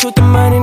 truth, the money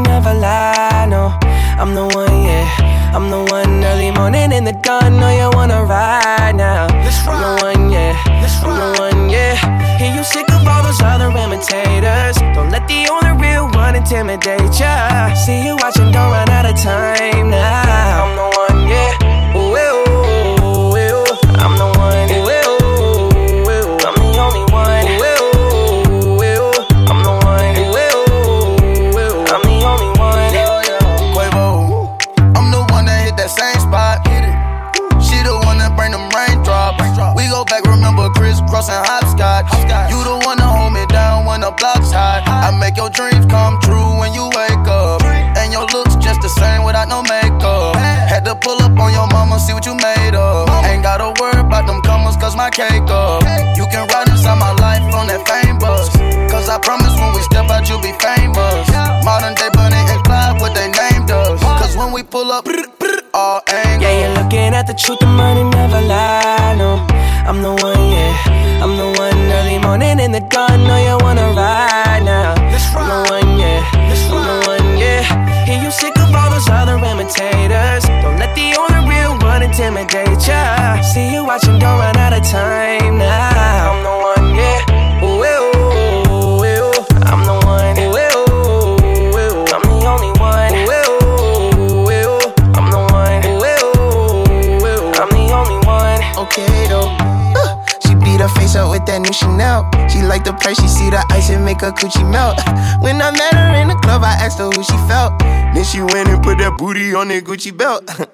booty on the Gucci belt.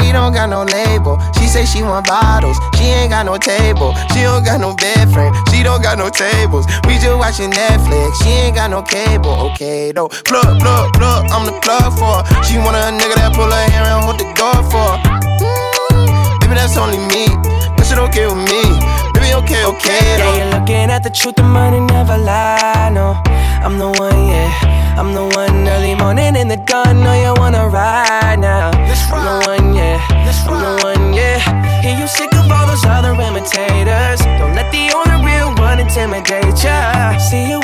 We don't got no label. She say she want bottles. She ain't got no table. She don't got no bed frame. She don't got no tables. We just watching Netflix. She ain't got no cable. Okay though. Plug, plug, plug. I'm the plug for her. She want a nigga that pull her hair and hold the door for her. Mm, baby, that's only me. That shit okay with me. Baby, okay, okay Yeah, though. you're looking at the truth, the money never lie. No, I'm the one, yeah. I'm the one early morning in the gun. Know you wanna ride now. I'm the one, yeah. I'm the one, yeah. Hear you sick of all those other imitators. Don't let the only real one intimidate ya. See you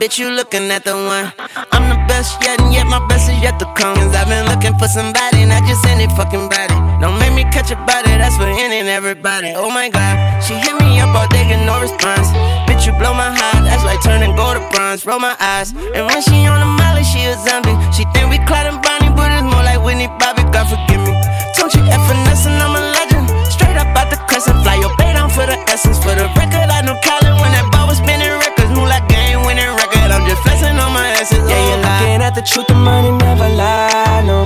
bitch, you looking at the one. I'm the best yet, and yet my best is yet to come. Cause I've been looking for somebody, not just any fucking body. Don't make me catch a body, that's for any and everybody. Oh my god, she hit me up all day, get no response. Bitch, you blow my heart, that's like turning gold to bronze. Roll my eyes, and when she on the molly, she a zombie. She think we Clyde and Bonnie, but it's more like Whitney Bobby, God forgive me. Don't you finesse, and I'm a legend. Straight up out the crescent, fly your bait down for the essence. For the record, I know Colin when that ball was spinning I'm on my essence. Yeah, you're looking at the truth, the money never lie. No,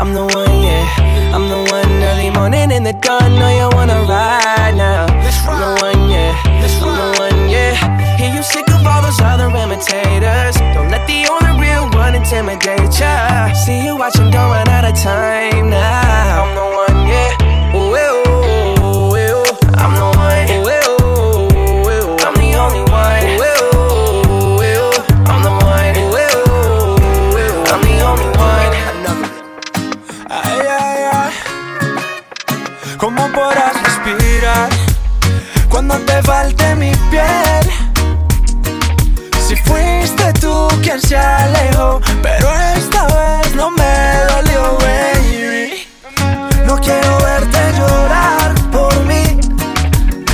I'm the one, yeah. I'm the one early morning in the gun. Know you wanna ride now. I'm the one, yeah. I'm the one, yeah. Hear you sick of all those other imitators. Don't let the only real one intimidate ya. See you watching, don't out of time now. I'm the one, yeah. Se alejó, pero esta vez no me dolió, baby. No quiero verte llorar por mí.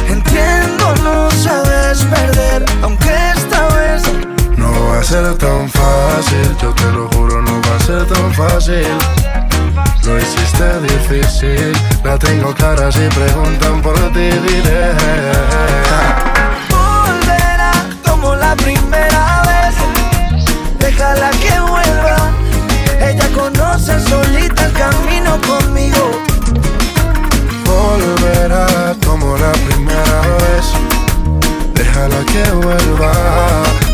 Entiendo, no sabes perder, aunque esta vez No va a ser tan fácil, yo te lo juro, no va a ser tan fácil. Lo hiciste difícil, la tengo clara si preguntan por ti, diré. volverá como la primera vez. Conoce solita el camino conmigo. Volverá como la primera vez. Déjala que vuelva.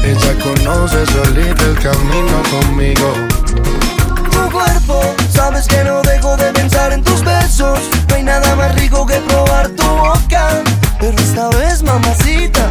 Ella conoce solita el camino conmigo. Tu cuerpo, sabes que no dejo de pensar en tus besos. No hay nada más rico que probar tu boca. Pero esta vez, mamacita,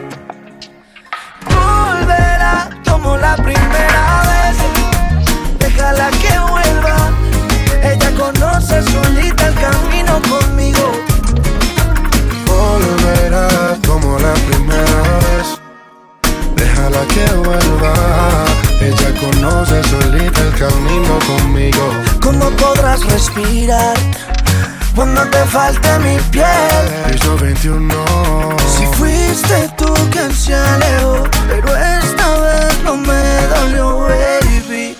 Conoce solita el camino conmigo. Volverá como la primera vez. Déjala que vuelva. Ella conoce solita el camino conmigo. ¿Cómo podrás respirar cuando te falte mi piel? Piso 21. Si fuiste tú quien se alejó, pero esta vez no me dolió, baby.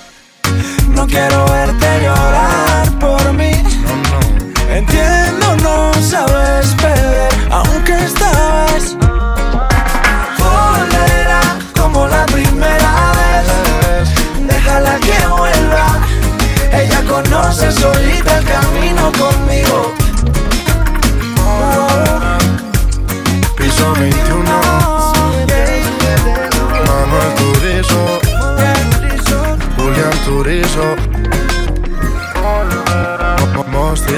No quiero verte llorar por mí. No, no. Entiendo, no sabes beber, aunque esta vez volverá como la primera vez. Déjala que vuelva. Ella conoce solita el camino conmigo. Piso 21. Manuel Turizo. Julián Turizo. Mo- Mosti.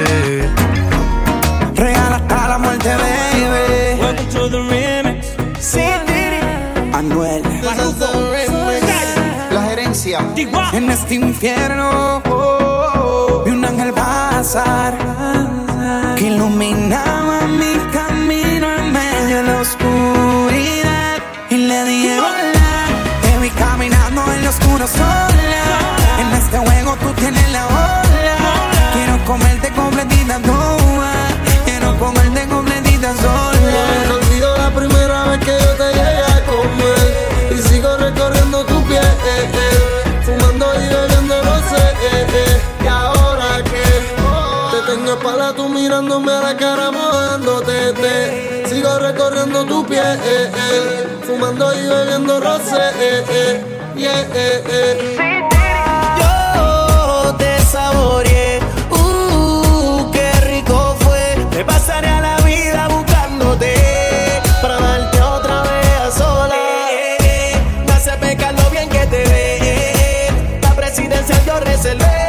Regala hasta la muerte, baby. Welcome to the remix. Anuel. La gerencia. En este infierno vi un ángel pasar que iluminaba mi camino en medio de la oscuridad. Y le dije hola, te vi caminando en lo oscuro sola. En este juego tú tienes la ola. Quiero comerte completita toda. Quiero comerte completita No sola. olvido la primera vez que yo te llegué a comer. Y sigo recorriendo tu piel Fumando y bebiendo no sé Y ahora que Te tengo espalda tú mirándome a la cara mojándote te. Sigo recorriendo tu piel Fumando y bebiendo rosé Yeah, presidencia yo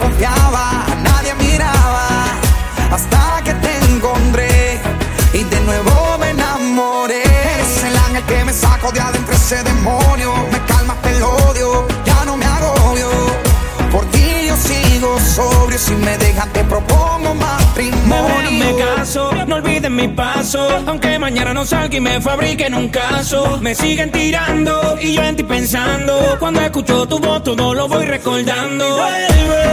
confiaba, nadie miraba, hasta que te encontré y de nuevo me enamoré. Eres el ángel que me sacó de adentro ese demonio, me calmaste el odio, ya no me agobio. Por ti yo sigo sobrio, si me dejas te propongo matrimonio. Me, caso, no olviden mi paso, aunque mañana no salga y me fabriquen un caso. Me siguen tirando y yo en ti pensando, cuando escucho tu voz todo lo voy recordando. Vuelve.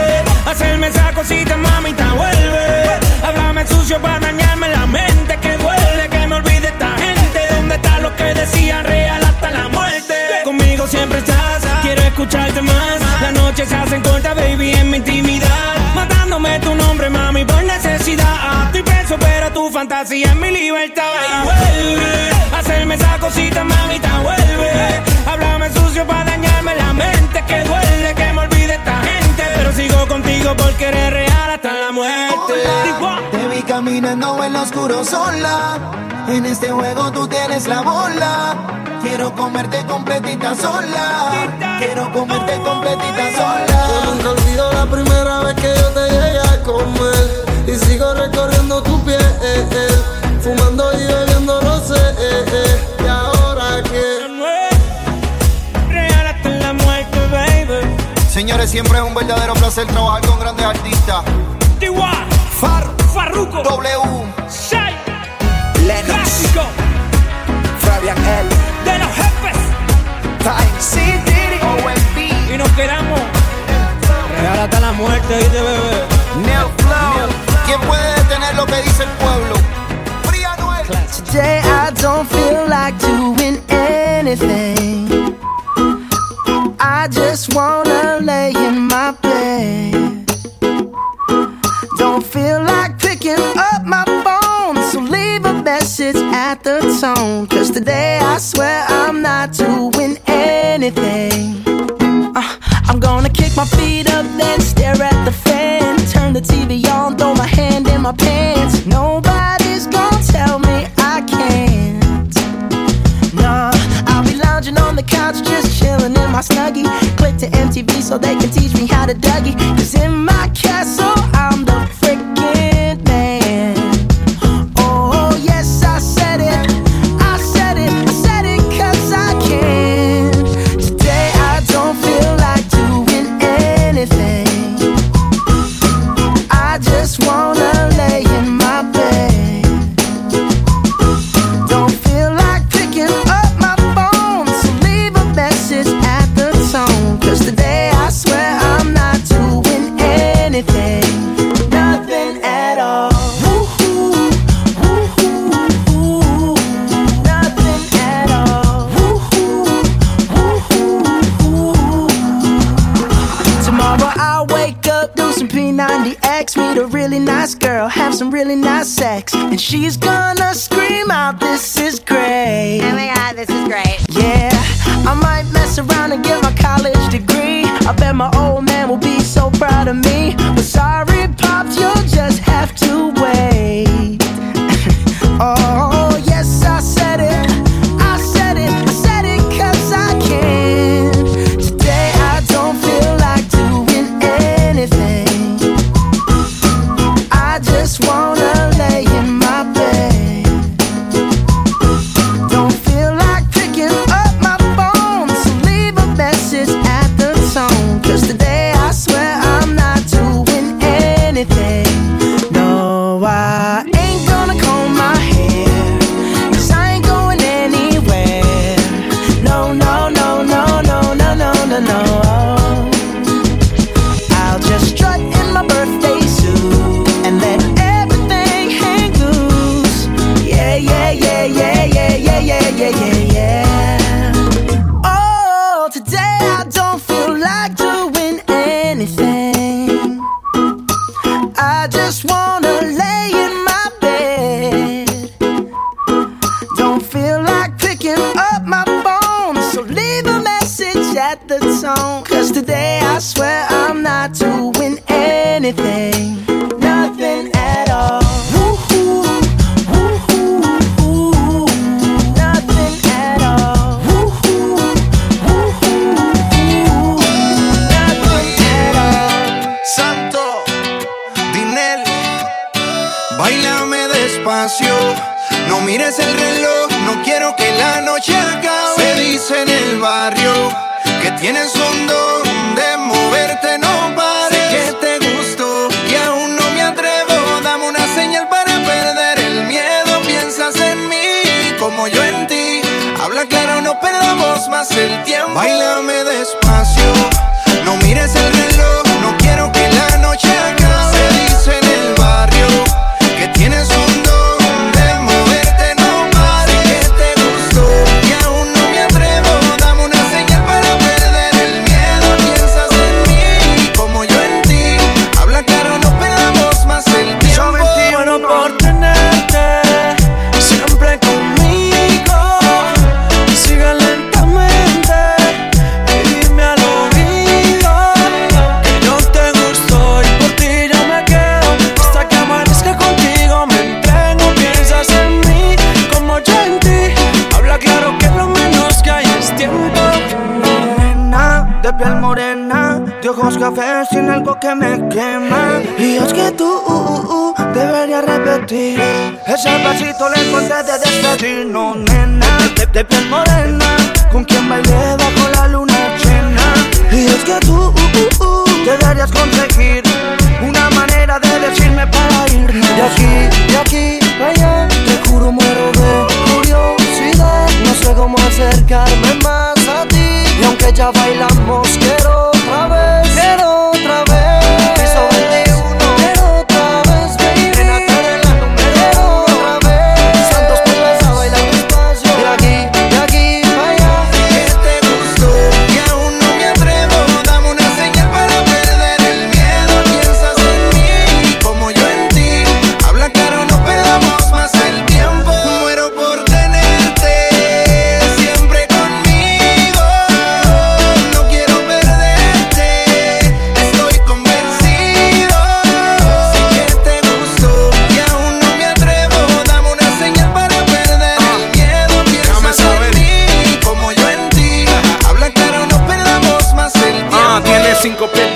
Hacerme esa cosita, mamita, vuelve. Háblame sucio para dañarme la mente. Que duele, que me olvide esta gente. ¿Dónde está lo que decía real hasta la muerte? Conmigo siempre estás, quiero escucharte más. Las noches se hacen cortas, baby, en mi intimidad. Matándome tu nombre, mami, por necesidad. Estoy preso, pero tu fantasía es mi libertad. Y vuelve, hacerme esa cosita, mamita, vuelve. Háblame sucio para dañarme la mente. Que duele, que me olvide contigo porque eres real hasta la muerte. Te vi caminando en lo oscuro sola. En este juego tú tienes la bola. Quiero comerte completita sola. Quiero comerte completita sola. Yo nunca olvido la primera vez que yo te llegué a comer. Y sigo recorriendo tu piel. Eh, eh. Fumando y bebiendo rosé. Eh, y ahora que. Señores, siempre es un verdadero placer trabajar con grandes artistas.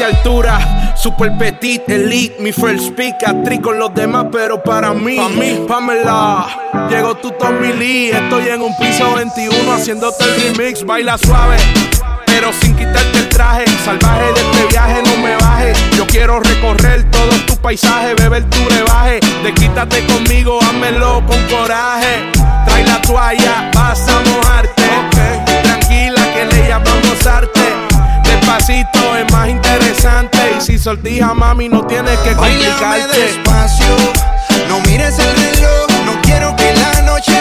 altura, super petit, elite, mi first pick, actriz con los demás, pero para mí, pa mí, Pamela, llegó tu Tommy Lee, estoy en un piso 21 haciéndote el remix, baila suave, pero sin quitarte el traje, salvaje de este viaje, no me bajes, yo quiero recorrer todo tu paisaje, beber tu rebaje, desquítate conmigo, házmelo con coraje, trae la toalla, vas a mojarte, tranquila que le llamamos arte despacito es más interesante. Y si sortija, mami, no tienes que complicarte. Bailame despacio, no mires el reloj, no quiero que la noche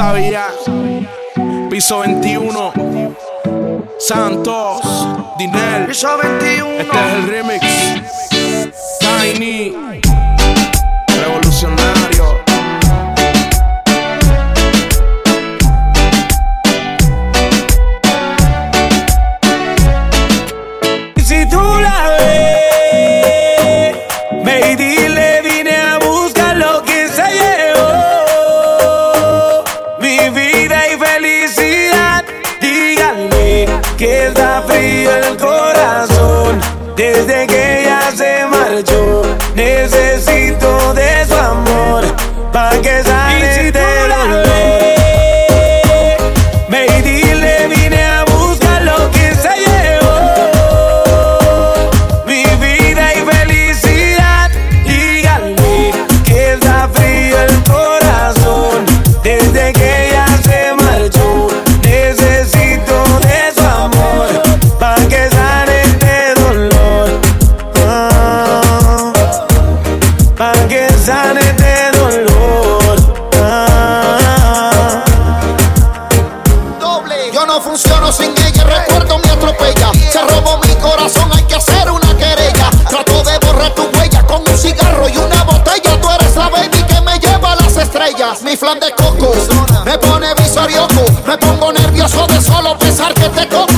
sabía. Piso 21. Santos. Dinel. Piso 21. Este es el remix. Tiny. que te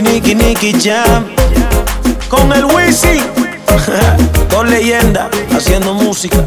Nicky, Nicky, Jam. Con el Wisin, con leyenda, haciendo música.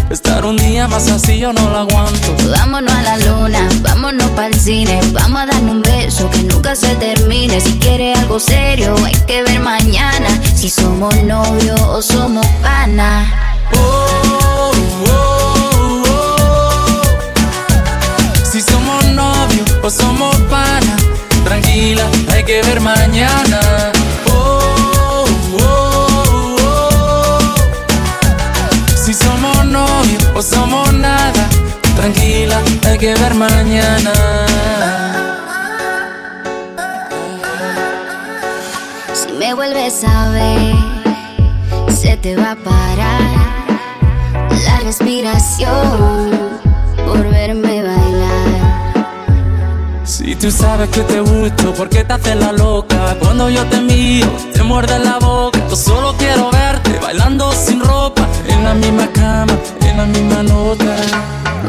Estar un día más así yo no lo aguanto. Vámonos a la luna, vámonos para el cine. Vamos a darnos un beso que nunca se termine. Si quieres algo serio, hay que ver mañana. Si somos novios o somos pana. Oh, oh, oh, si somos novios o somos pana. Tranquila, hay que ver mañana. no somos nada. Tranquila, hay que ver mañana. Si me vuelves a ver, se te va a parar la respiración por verme bailar. Si tú sabes que te gusto, ¿por qué te haces la loca? Cuando yo te miro, te muerde la boca. Yo solo quiero verte bailando sin ropa, en la misma cama en la misma nota.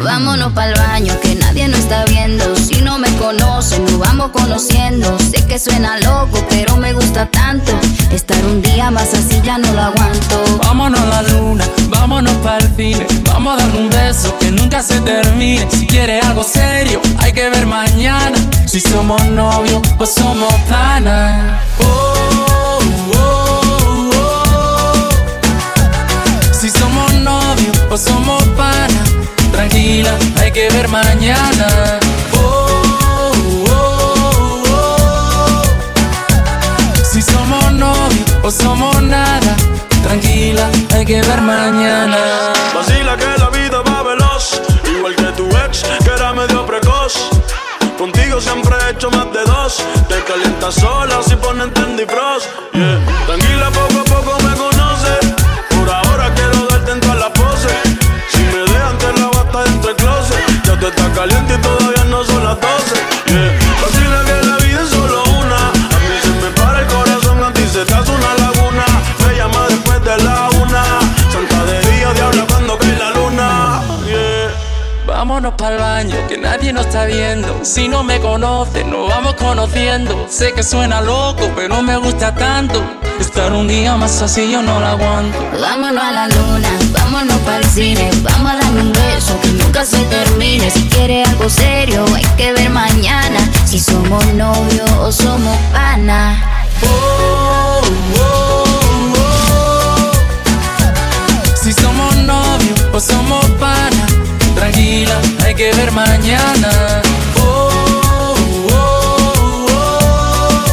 Vámonos pa'l baño, que nadie nos está viendo. Si no me conocen, nos vamos conociendo. Sé que suena loco, pero me gusta tanto. Estar un día más así ya no lo aguanto. Vámonos a la luna, vámonos para el cine. Vamos a dar un beso que nunca se termine. Si quieres algo serio, hay que ver mañana. Si somos novios, pues somos panas. Oh, pues somos panas. Tranquila, hay que ver mañana. Oh, oh, oh. Si somos novios o somos nada, tranquila, hay que ver mañana. Vacila que la vida va veloz, igual que tu ex, que era medio precoz. Contigo siempre he hecho más de dos. Te calientas sola si ponen Tandy Frost. Tranquila, estás caliente y todavía no son las 12. Yeah. Vacila que la vida es solo una. A mí se me para el corazón, a ti se te hace una laguna. Me llama después de la una. Santa de día, diabla cuando cae la luna. Yeah. Vámonos para el baño, que nadie nos está viendo. Si no me conoces, nos vamos conociendo. Sé que suena loco, pero me gusta tanto. Estar un día más así yo no lo aguanto. Vámonos a la luna, vámonos para el cine. Vamos a darme un beso nunca se termine. Si quieres algo serio, hay que ver mañana. Si somos novios o somos panas. Si somos novios o somos panas, tranquila, hay que ver mañana. Oh, oh, oh.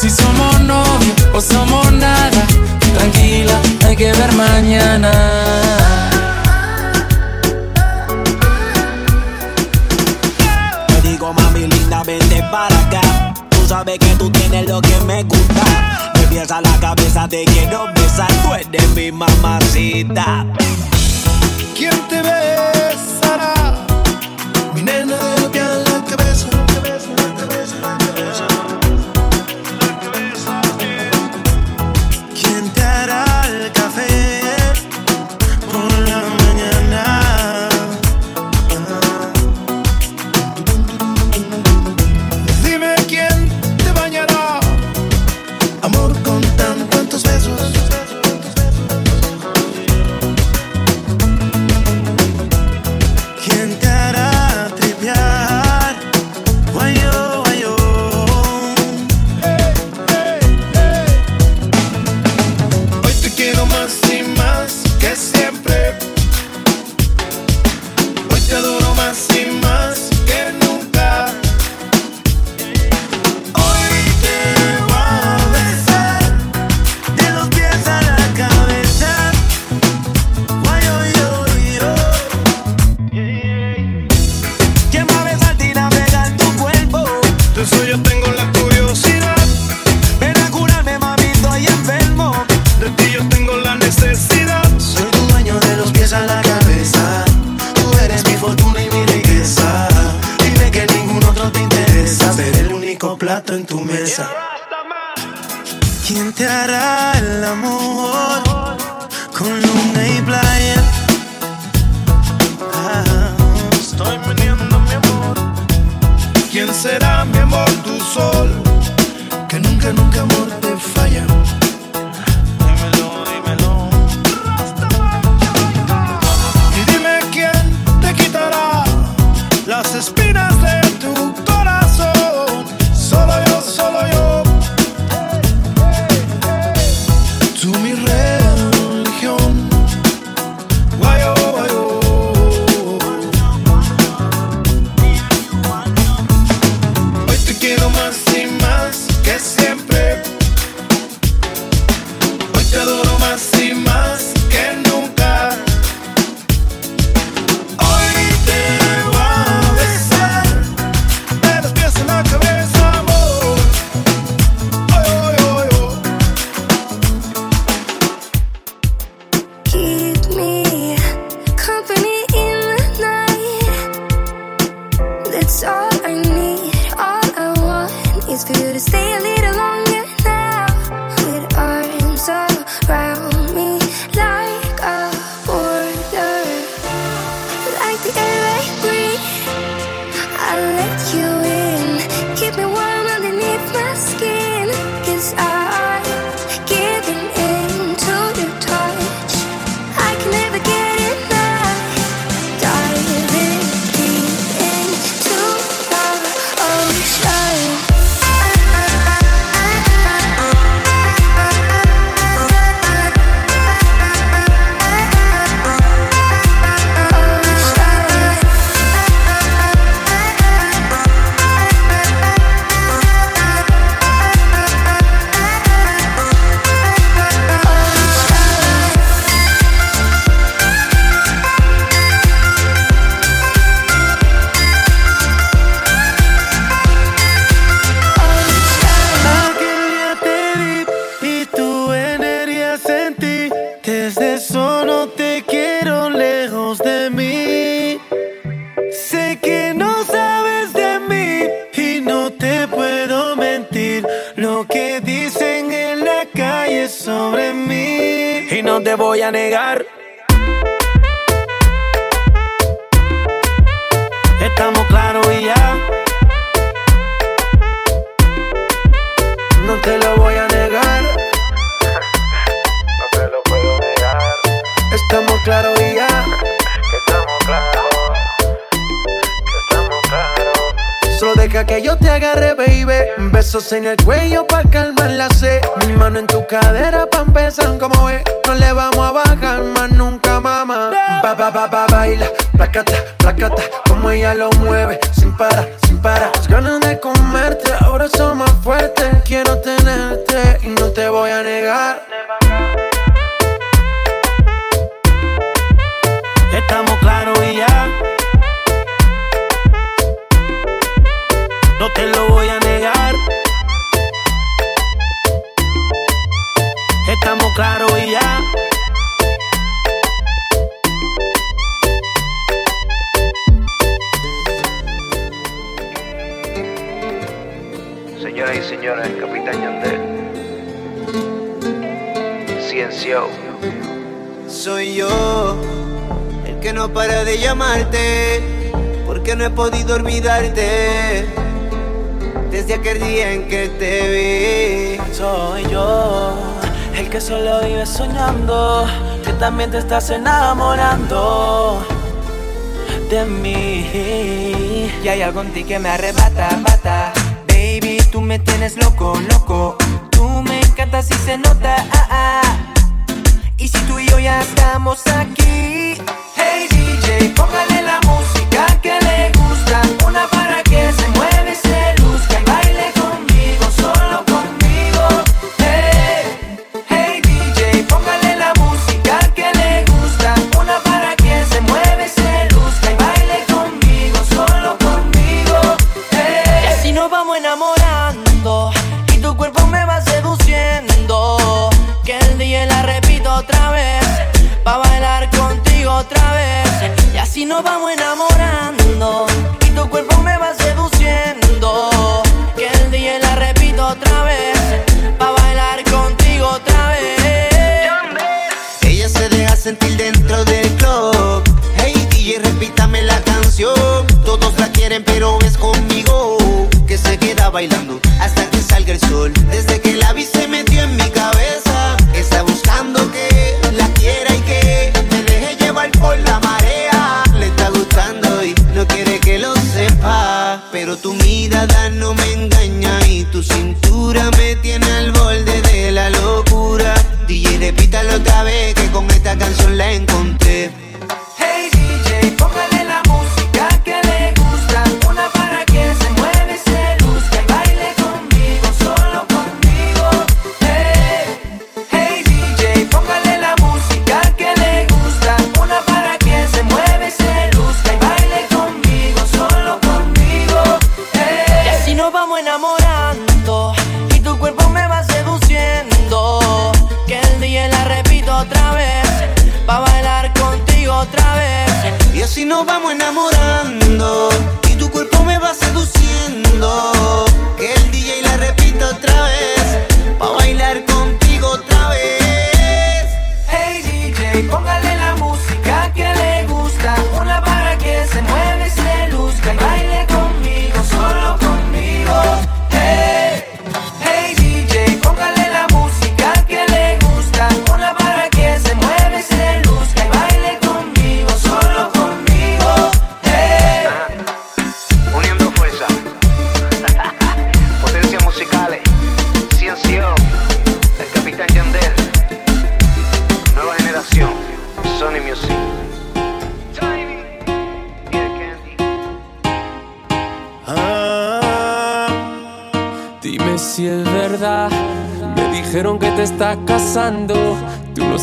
Si somos novios o somos nada, tranquila, hay que ver mañana. Sabes que tú tienes lo que me gusta. Me piensa la cabeza, te quiero besar. Tú eres mi mamacita. ¿Quién te besará? Mi nena de lo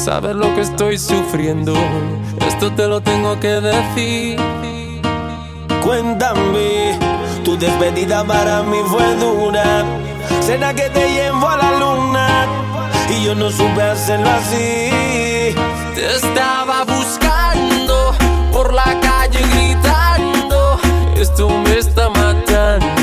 saber lo que estoy sufriendo. Esto te lo tengo que decir. Cuéntame, tu despedida para mí fue dura. Será que te llevo a la luna y yo no supe hacerlo así. Te estaba buscando por la calle gritando. Esto me está matando.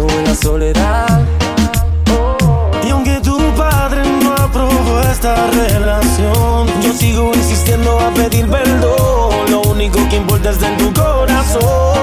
en la soledad. Y aunque tu padre no aprobó esta relación, yo sigo insistiendo a pedir perdón. Lo único que importa es en tu corazón.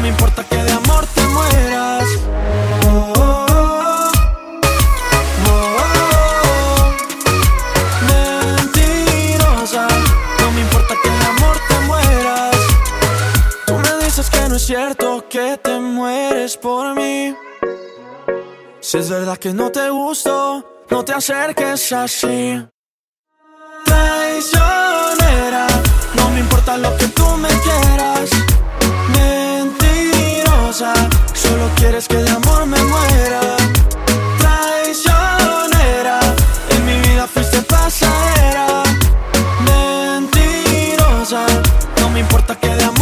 No me importa que de amor te mueras. Oh, oh, oh. Mentirosa, no me importa que de amor te mueras. Tú me dices que no es cierto que te mueres por mí. Si es verdad que no te gusto, no te acerques así. Traicionera, no me importa lo que tú me quieras. Me Solo quieres que de amor me muera. Traicionera, en mi vida fuiste pasajera. Mentirosa, no me importa que de amor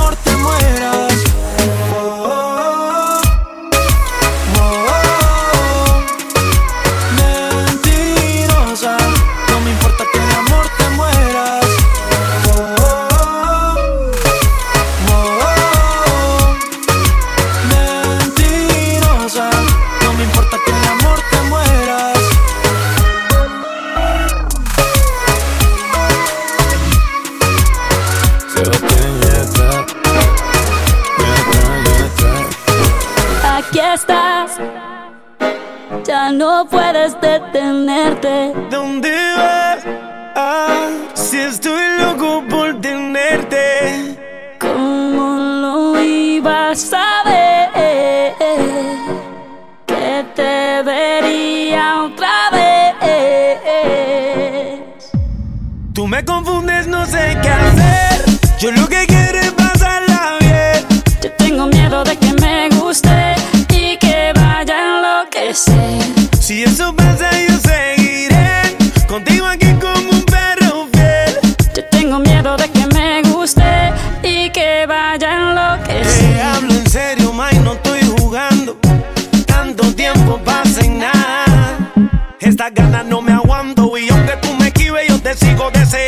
ya no puedes detenerte. ¿Dónde vas? Ah, si estoy loco por tenerte. ¿Cómo lo ibas a ver? Que te vería otra vez. Tú me confundes, no sé qué hacer. Yo lo que quiero es pasarla bien. Yo tengo miedo de que me guste y que vaya a enloquecer. Si eso pasa, yo seguiré contigo aquí como un perro fiel. Yo tengo miedo de que me guste y que vaya a Te enloquecer. hablo en serio, Mike, no estoy jugando. Tanto tiempo pasa en nada. Estas ganas no me aguanto y aunque tú me esquives, yo te sigo deseando.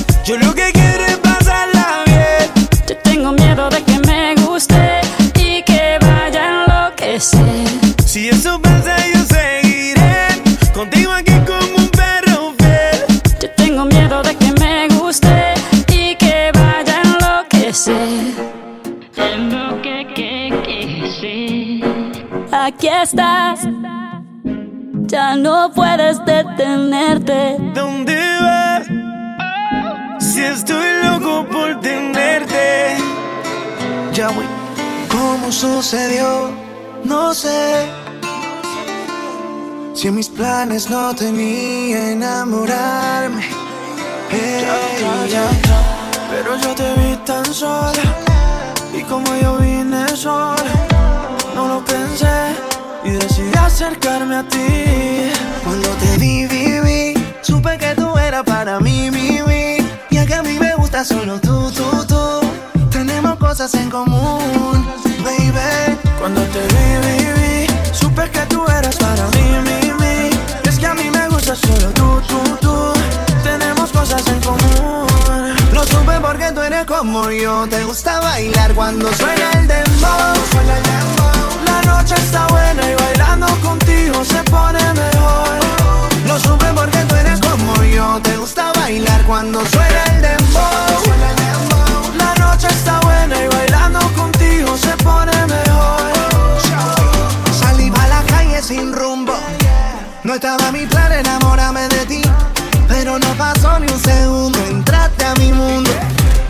Aquí estás, ya no puedes detenerte. ¿Dónde vas? Si estoy loco por tenerte. Ya, güey. ¿Cómo sucedió? No sé. Si en mis planes no tenía enamorarme. Hey, ya, Pero yo te vi tan sola. Y como yo vine sola, no lo pensé. Y decidí acercarme a ti. Cuando te vi, vi, supe que tú eras para mí, mi, mi. Ya que a mí me gusta solo tú, tú, tú. Tenemos cosas en común, baby. Cuando te vi, vi, supe que tú eras para mí, mi. Es que a mí me gusta solo tú, tú, tú. Tenemos cosas en común. Lo supe porque tú eres como yo. Te gusta bailar cuando suena el dembow. La noche está buena y bailando contigo se pone mejor. Lo supe porque tú eres como yo. Te gusta bailar cuando suena el dembow. La noche está buena y bailando contigo se pone mejor. Salí a la calle sin rumbo. No estaba mi plan enamorarme de ti pero no pasó ni un segundo. Entraste a mi mundo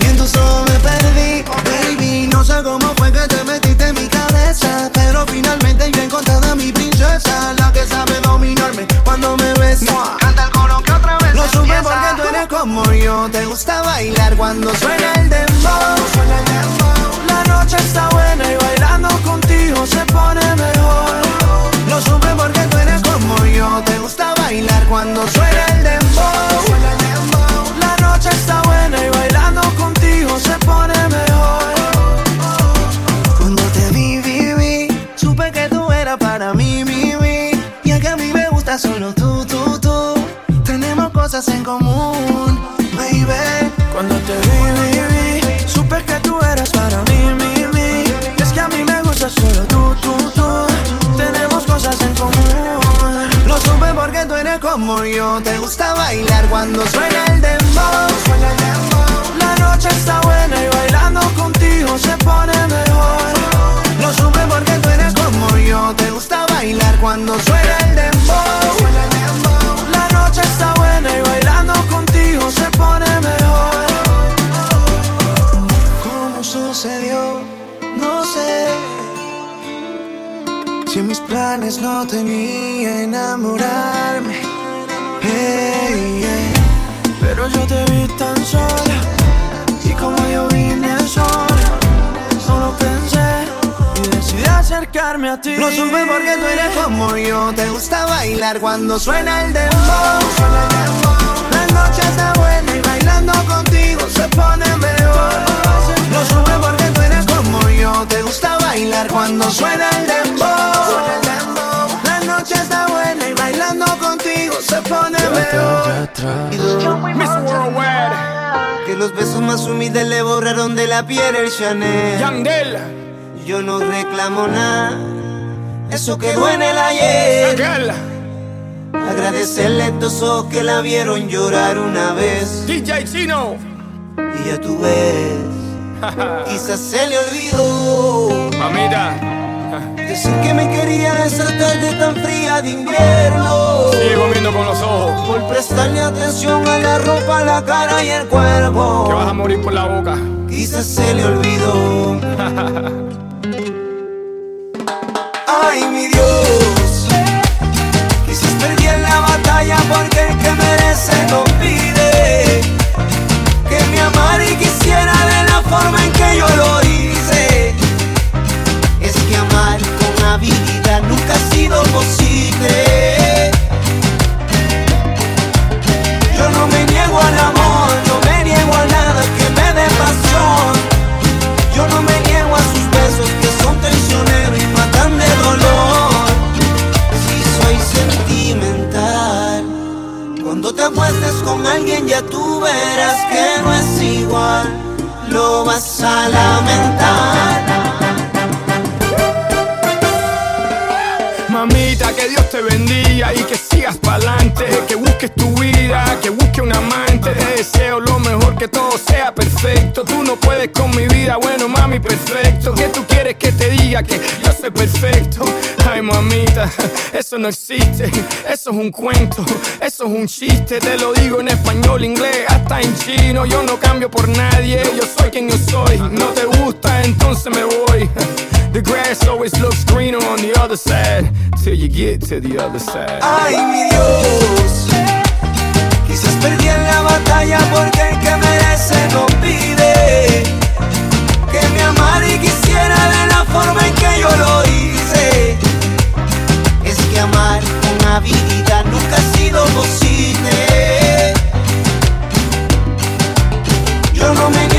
y en tus ojos me perdí. Baby, no sé cómo fue que te metiste en mi cabeza, pero finalmente yo he encontrado a mi princesa, la que sabe dominarme cuando me besa. Canta el coro que otra vez. Lo empieza. supe porque tú eres como yo. Te gusta bailar cuando suena el dembow. Suena el dembow. La noche está buena y bailando contigo se pone mejor. Cuando te vi, vi, vi, supe que tú eras para mí, mi, mi. Y es que a mí me gusta solo tú, tú, tú. Tenemos cosas en común, baby. Cuando te vi, vi, vi, supe que tú eras para mí, mi, mi. Y es que a mí me gusta solo tú, tú, tú. Eres como yo. Te gusta bailar cuando suena el dembow. Suena el dembow. La noche está buena y bailando contigo se pone mejor. Lo supe porque tú eres como yo. Te gusta bailar cuando suena el dembow. Suena el dembow. La noche está buena y bailando contigo se pone mejor. ¿Cómo sucedió? Si mis planes no tenía enamorarme. Pero yo te vi tan sola. Y como yo vine sola, solo pensé y decidí acercarme a ti. Lo supe porque tú eres como yo. Te gusta bailar cuando suena el dembow. Suena el dembow. La noche está buena y bailando contigo se pone mejor. Lo supe porque yo. Te gusta bailar cuando suena el dembow. Suena el dembow. La noche está buena y bailando contigo se pone mejor. Miss Worldwide. Que los besos más humildes le borraron de la piel el Chanel. Yandel. Yo no reclamo nada. Eso quedó en el ayer. Agradecerle a estos ojos que la vieron llorar una vez. DJ Chino. Y ya tú ves. Quizás se le olvidó. Mamita. Decir que me quería esa tarde tan fría de invierno. Sigo viendo con los ojos. Por prestarle atención a la ropa, la cara y el cuerpo. Que vas a morir por la boca. Quizás se le olvidó. Ay, mi Dios. Quizás perdí en la batalla porque el que merece no pide. Que me amara y quisiera forma en que yo lo hice. Es que amar con habilidad nunca ha sido posible. Yo no me niego al amor, no me niego a nada que me dé pasión. Yo no me niego a sus besos que son traicioneros y matan de dolor. Si soy sentimental, cuando te acuestes con alguien ya tú verás que no es igual. Lo vas a lamentar. Mamita, que Dios te bendiga y que sigas pa'lante. Que busques tu vida, que busques un amante. Te deseo lo mejor, que todo sea perfecto. Tú no puedes con mi vida, bueno, mami, perfecto. Que tú quieres que te diga que yo soy perfecto. Ay, mamita, eso no existe. Eso es un cuento, eso es un chiste. Te lo digo en español, inglés, hasta en chino. Yo no cambio por nadie, yo soy quien yo soy. No te gusta, entonces me voy. The grass always looks greener on the other side till you get to the other side. Ay, mi Dios. Quizás perdí batalla porque el que merece no pide. Que me amara y quisiera de la forma en que yo lo hice. Es que amar con habilidad nunca ha sido posible. Yo no me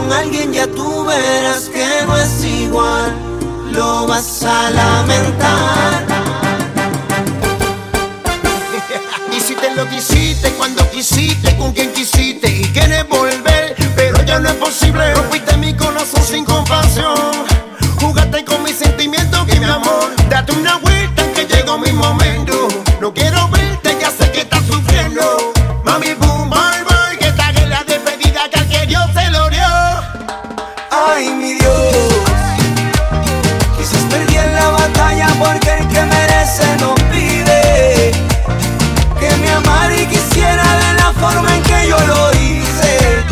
con alguien ya tú verás que no es igual. Lo vas a lamentar. Hiciste lo que hiciste cuando quisiste, con quien quisiste y quieres volver, pero ya no es posible. Rompiste mi corazón sin compasión, jugaste con mis sentimientos y mi amor. Date una vuelta se nos pide que me amara y quisiera de la forma en que yo lo hice.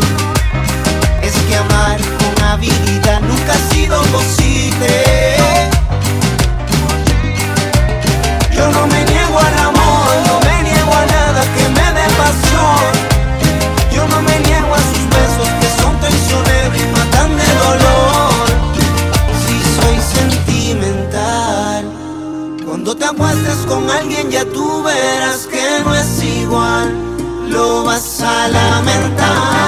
Es que amar con habilidad nunca ha sido posible. alguien ya tú verás que no es igual, lo vas a lamentar.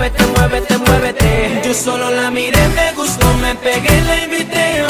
muévete, muévete, muévete. Yo solo la miré, me gustó, me pegué, la invité.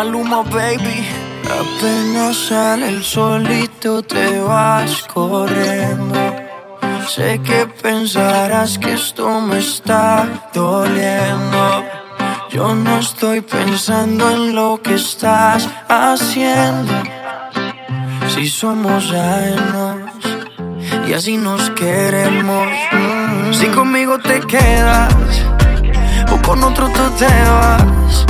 Maluma, baby. Apenas sale el solito te vas corriendo. Sé que pensarás que esto me está doliendo. Yo no estoy pensando en lo que estás haciendo. Si somos ajenos y así nos queremos. Si conmigo te quedas o con otro tú te vas.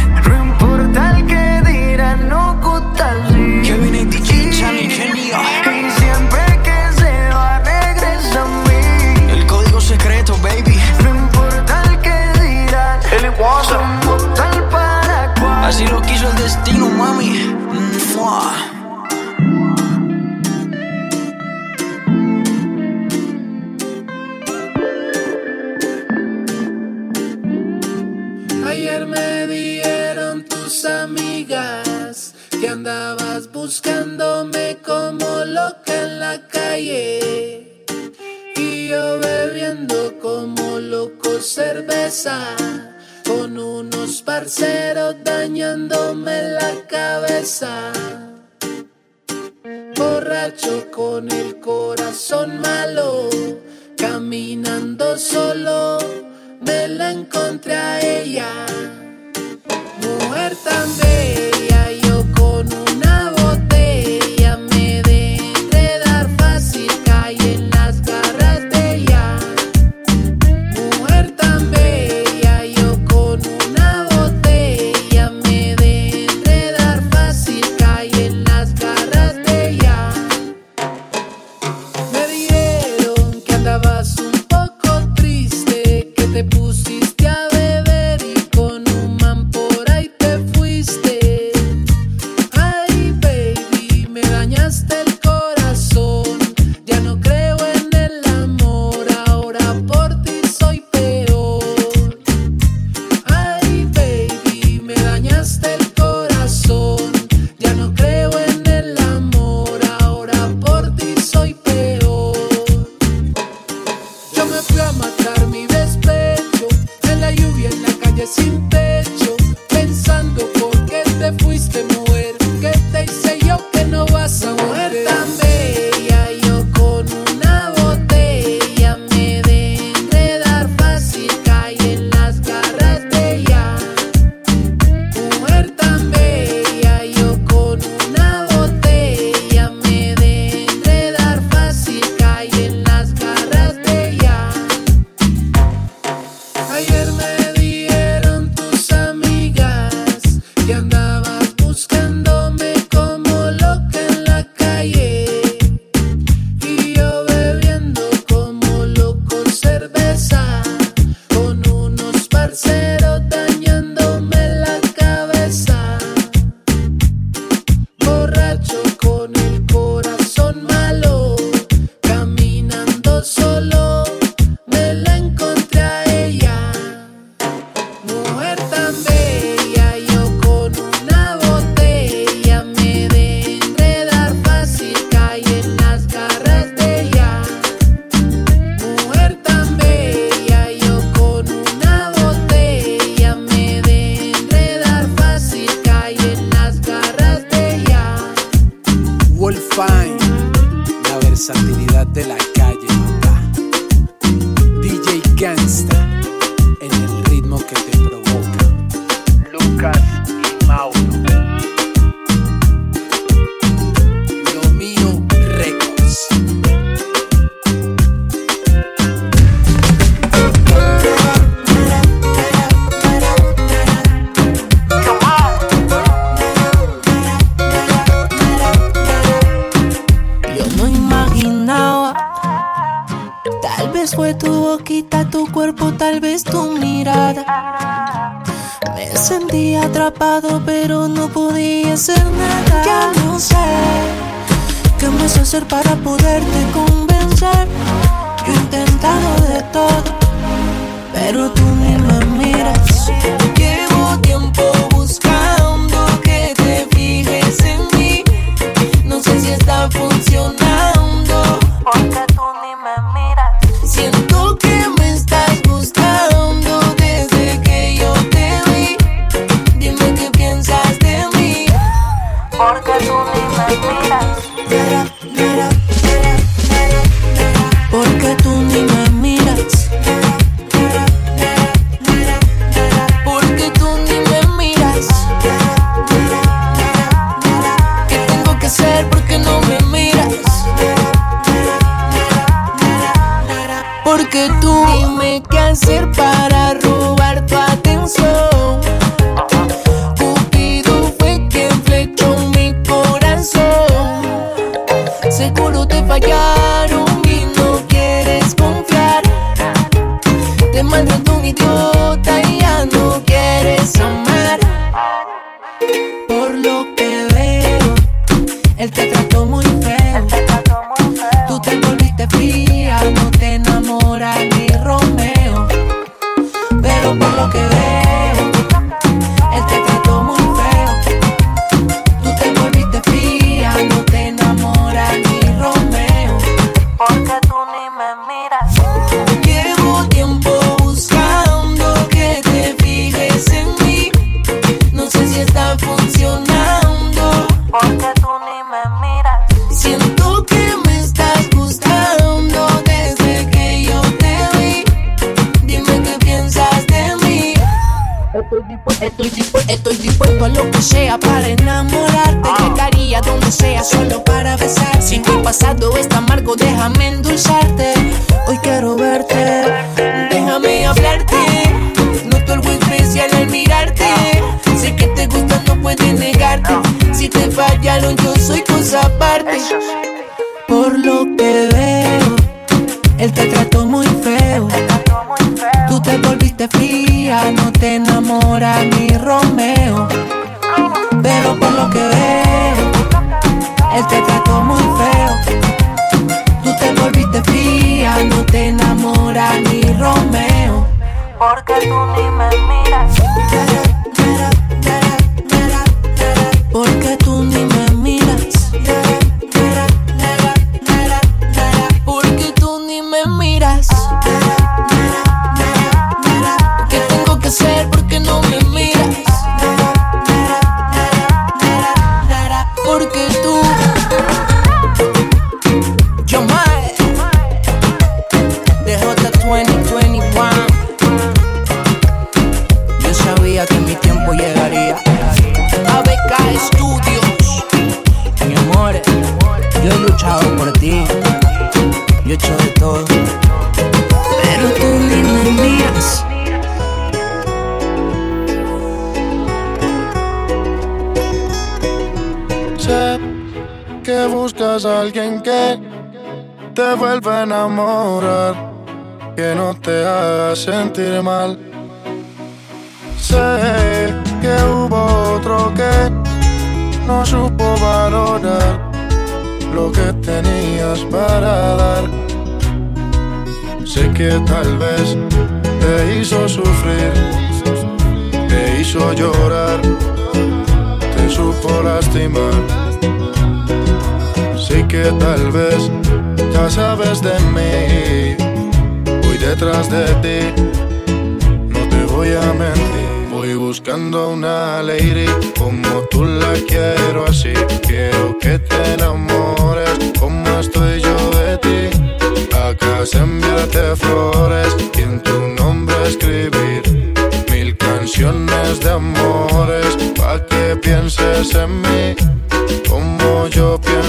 Así lo quiso el destino, mami. Ayer me dieron tus amigas que andabas buscándome como loca en la calle. Y yo bebiendo como loco cerveza con unos parceros dañándome la cabeza. Borracho con el corazón malo, caminando solo, me la encontré a ella. Mujer tan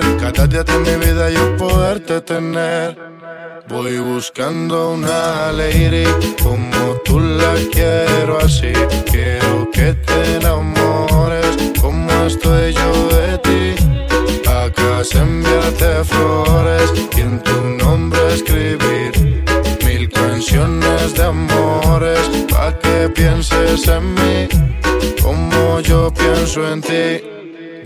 Cada día de mi vida yo poderte tener. Voy buscando una lady como tú la quiero así. Quiero que te enamores como estoy yo de ti. Acá se enviarte flores y en tu nombre escribir mil canciones de amores pa' que pienses en mí como yo pienso en ti.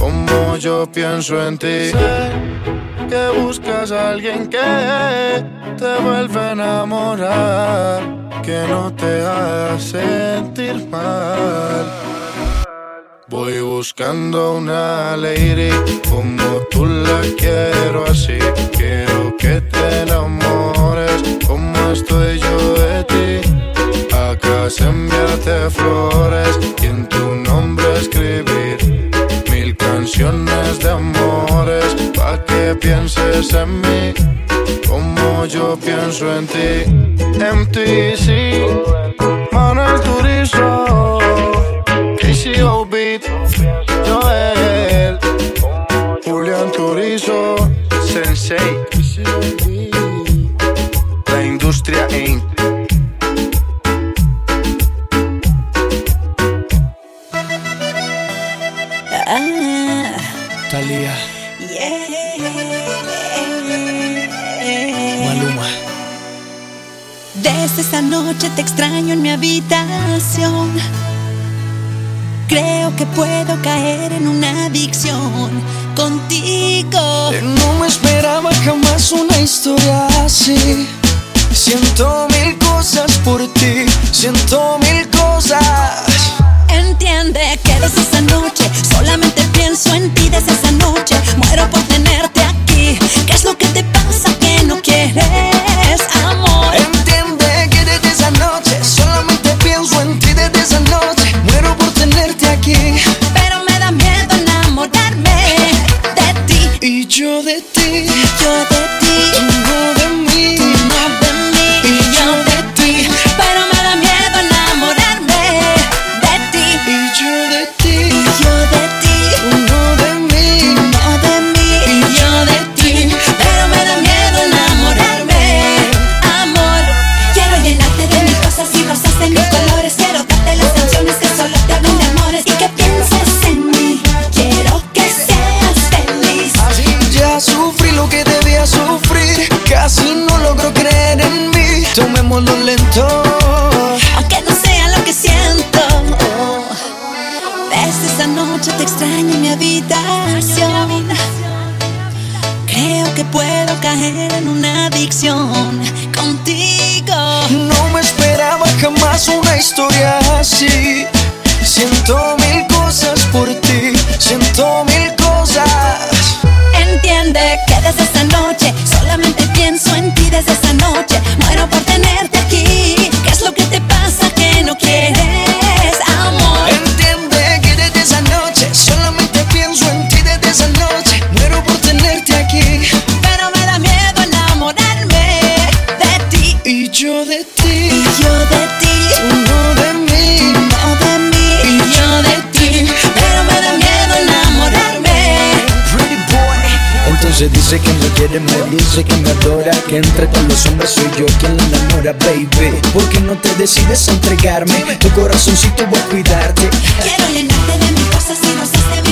como yo pienso en ti. Sé que buscas a alguien que te vuelva a enamorar, que no te haga sentir mal. Voy buscando una lady como tú la quiero así. Quiero que te enamores como estoy yo de ti. Enviarte flores y en tu nombre escribir mil canciones de amores pa' que pienses en mí como yo pienso en ti. MTC, Manuel Turizo, KCO Beat, Joel, Julián Turizo, Sensei, la industria Inc. Talía. Maluma. Desde esa noche te extraño en mi habitación. Creo que puedo caer en una adicción contigo. No me esperaba jamás una historia así. Siento mil cosas por ti, siento mil cosas. Entiende que desde esa noche solamente pienso en ti desde esa noche. Muero por tenerte aquí. ¿Qué es lo que te pasa que no quieres amor? Entiende que desde esa noche solamente pienso en ti desde esa noche. Muero por tenerte aquí. Pero me da miedo enamorarme de ti. Y yo de ti. Yo de ti. Tomémoslo lento. Aunque no sea lo que siento. Desde esa noche te extraño en mi habitación. Creo que puedo caer en una adicción contigo. No me esperaba jamás una historia así. Siento mil cosas por ti, siento mil cosas. Entiende que desde esa noche solamente pienso en ti desde esa noche. Muero por tenerte aquí. ¿Qué es lo que te pasa que no quieres Entonces dice que me quiere, me dice que me adora Que entre todos los hombres soy yo quien la enamora, baby ¿Por qué no te decides a entregarme? Tu corazoncito voy a cuidarte Quiero llenarte de mis cosas y rosas de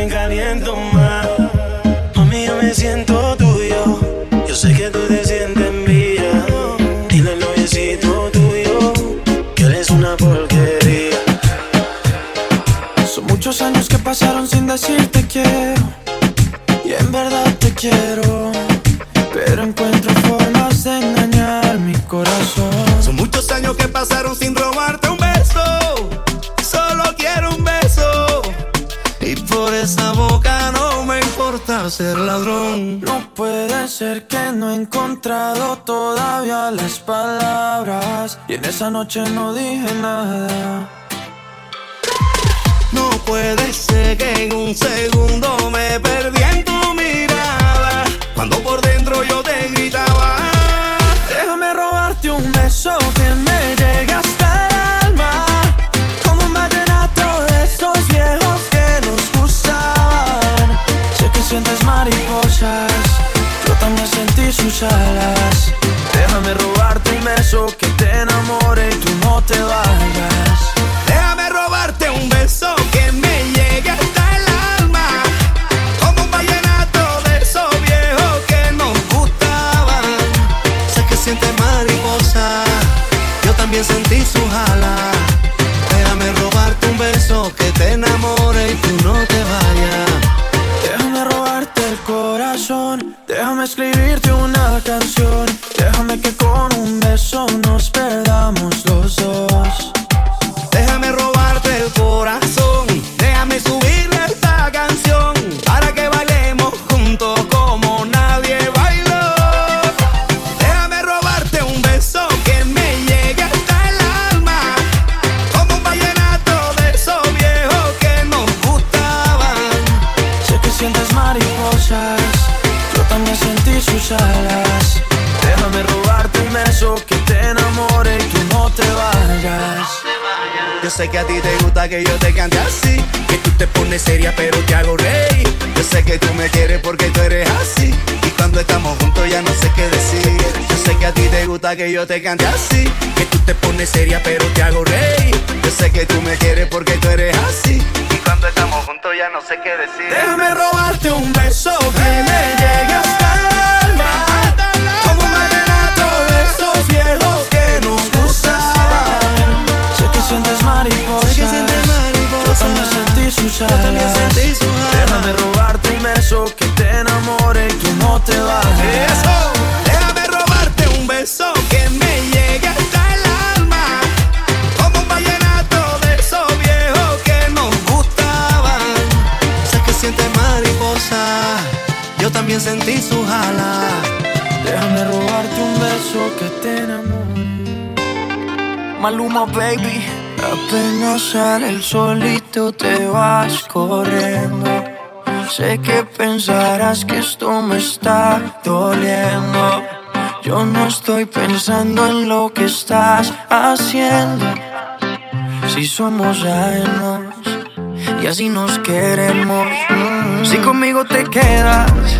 te caliento en esa noche no dije nada. No puede ser que en un segundo me perdí en tu mirada. Cuando por dentro yo te gritaba. Déjame robarte un beso que me llegue hasta el alma. Como un vallenato de esos viejos que nos gustaban. Sé que sientes mariposas, yo también sentí sus alas. Déjame robarte un beso que sentí su jala. Gusta que yo te cante así, que tú te pones seria pero te hago reír. Yo sé que tú me quieres porque tú eres así, y cuando estamos juntos ya no sé qué decir. Déjame robarte un beso que me llegue hasta el alma. Como un vallenato de esos viejos que nos gustaban. Sé que sientes mariposas, yo también sentí sus alas. Déjame robarte un beso también sentí su jala. Déjame robarte un beso que te enamore. Maluma, baby. Apenas sale el solito te vas corriendo. Sé que pensarás que esto me está doliendo. Yo no estoy pensando en lo que estás haciendo. Si somos ajenos y así nos queremos. Si conmigo te quedas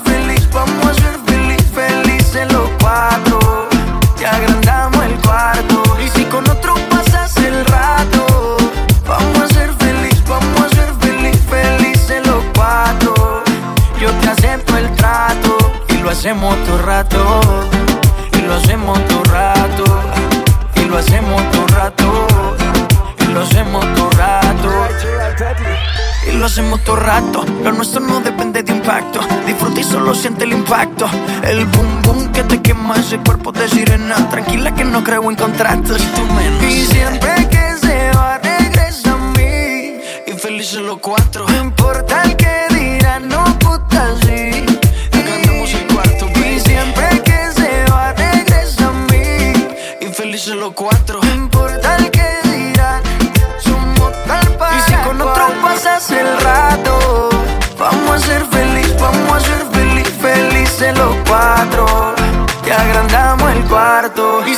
hacemos todo rato, lo nuestro no depende de impacto. Disfruta y solo siente el impacto. El boom boom que te quema ese cuerpo de sirena. Tranquila que no creo en contratos. Y tú menos. Y siempre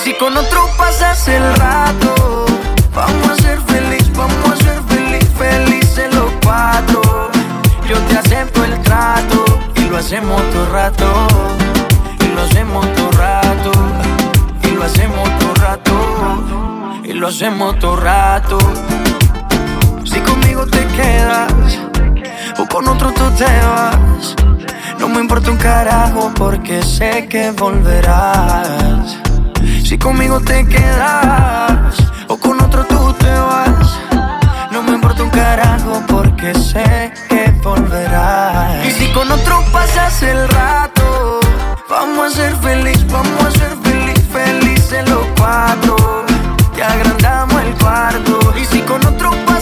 si con otro pasas el rato, vamos a ser feliz, vamos a ser feliz, felices los cuatro. Yo te acepto el trato y lo hacemos todo rato. Y lo hacemos todo rato. Y lo hacemos todo rato. Y lo hacemos todo rato. Si conmigo te quedas o con otro tú te vas, no me importa un carajo porque sé que volverás. Si conmigo te quedas o con otro tú te vas, no me importa un carajo porque sé que volverás. Y si con otro pasas el rato, vamos a ser feliz, vamos a ser feliz, felices los cuatro. Y agrandamos el cuarto. Y si con otro pasas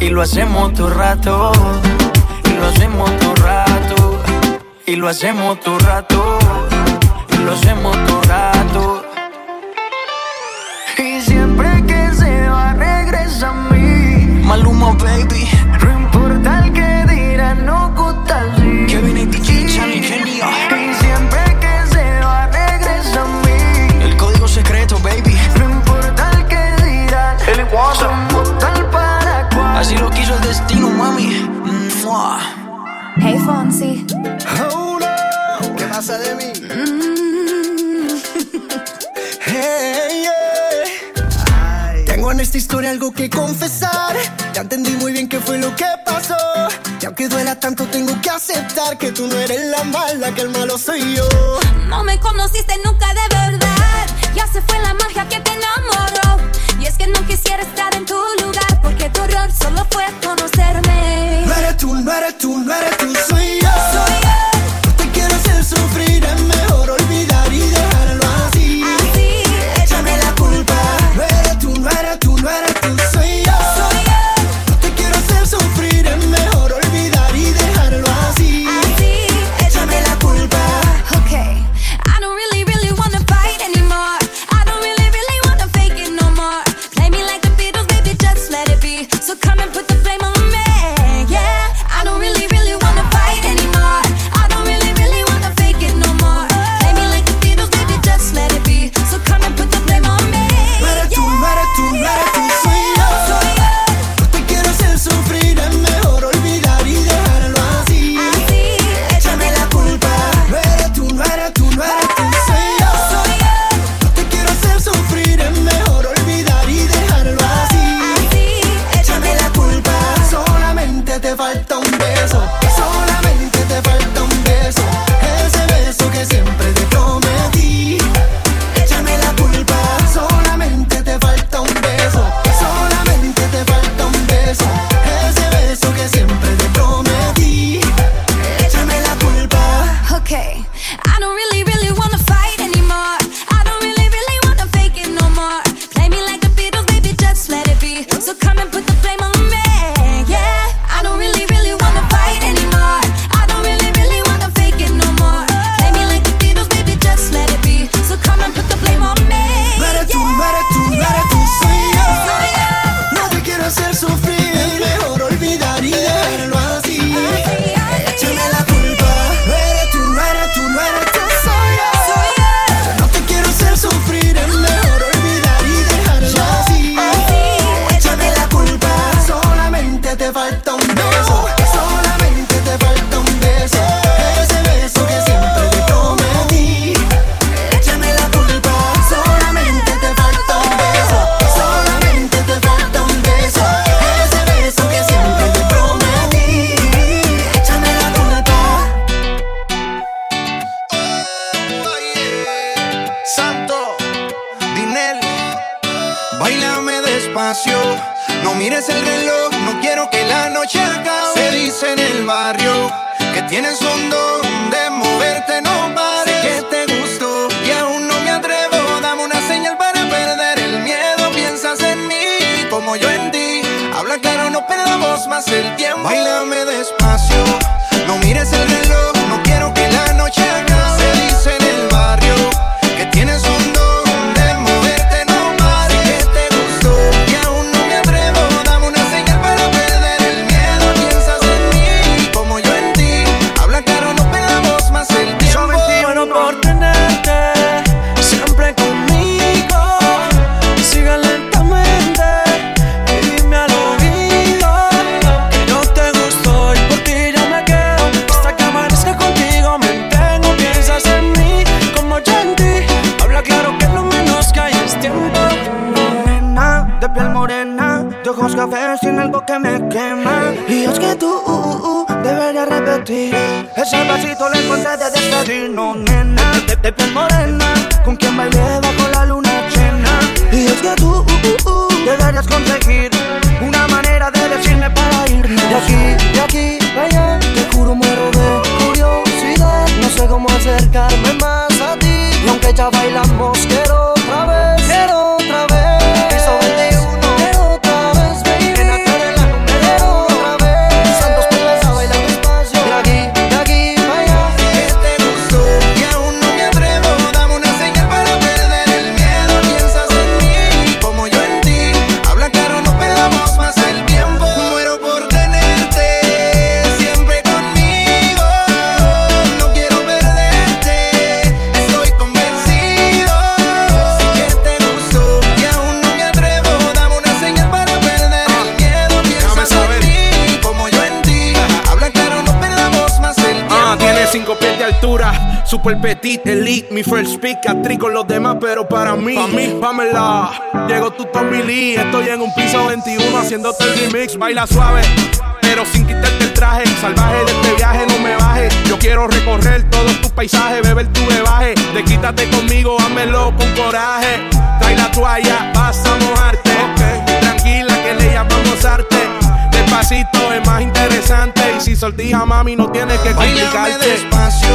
y lo hacemos todo rato. Y lo hacemos todo rato. Y lo hacemos todo rato. Y lo hacemos todo rato. Y siempre que se va, regresa a mí. Maluma, baby. No importa el que dirán, no gusta así. Kevin y destino, mami. Mua. Hey Fonsi. Oh no, ¿qué pasa de mí? Hey, yeah. Tengo en esta historia algo que confesar. Ya entendí muy bien qué fue lo que pasó. Y aunque duela tanto, tengo que aceptar que tú no eres la mala, que el malo soy yo. No me conociste nunca de verdad. Ya se fue la magia que te enamoró. Y es que no quisiera estar en tu lugar. Solo fue conocerme. No eres tú, no eres tú, no eres tú, soy super petit, elite, mi first pick, actriz con los demás, pero para mí, para mí, Pamela, llegó tu Tommy Lee, estoy en un piso 21 haciéndote el remix, baila suave, pero sin quitarte el traje, salvaje de este viaje, no me baje, yo quiero recorrer todos tus paisajes, beber tu bebaje, de quítate conmigo, hámelo con coraje, trae la toalla, vas a mojarte, tranquila que le llamamos arte, despacito es más interesante, y si sortija mami no tienes que Bailame complicarte. despacio,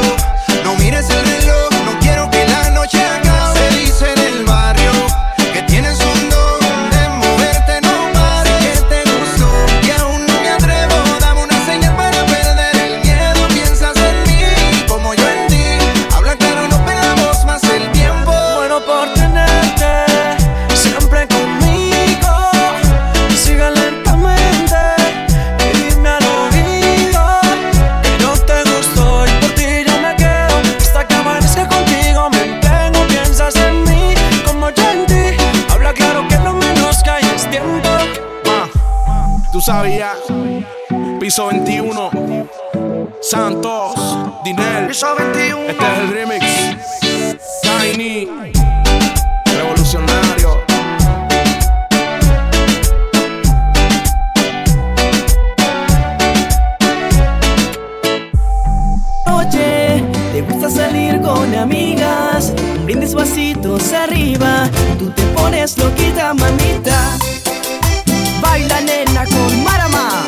no mires el reloj, no quiero que la noche acabe. Se dice en el barrio que tienes sabías, piso 21, Santos, Dinel, piso 21. Este es el remix, Tiny, revolucionario. Oye, ¿te gusta salir con amigas? Un brindis vasitos arriba, tú te pones loquita, mamita. Baila nena con Marama.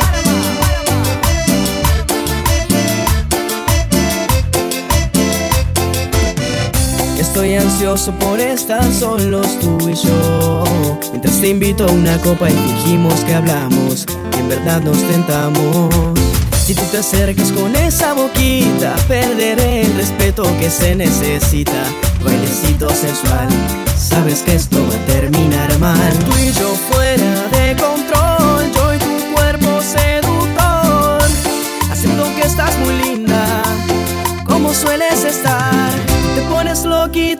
Estoy ansioso por estar solos tú y yo. Mientras te invito a una copa y fingimos que hablamos, y en verdad nos tentamos. Si tú te acercas con esa boquita, perderé el respeto que se necesita. Bailecito sensual, sabes que esto va a terminar mal. Tú y yo fuera de control,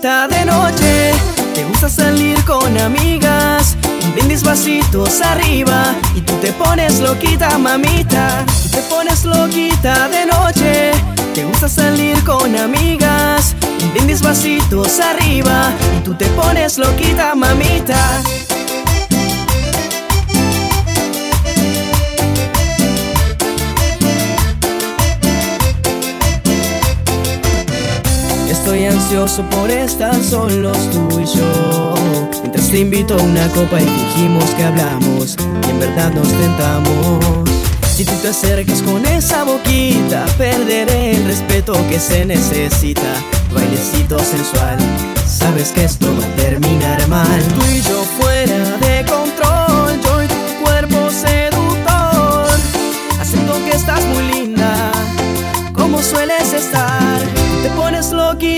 de noche, te gusta salir con amigas, un brindis vasitos arriba y tú te pones loquita, mamita. Tú te pones loquita de noche, te gusta salir con amigas, un brindis vasitos arriba y tú te pones loquita, mamita. Estoy ansioso por estar solos tú y yo. Mientras te invito a una copa y fingimos que hablamos y en verdad nos tentamos. Si tú te acercas con esa boquita, perderé el respeto que se necesita. Bailecito sensual, sabes que esto va a terminar mal. Tú y yo fuera de control, yo y tu cuerpo seductor. Acepto que estás muy linda,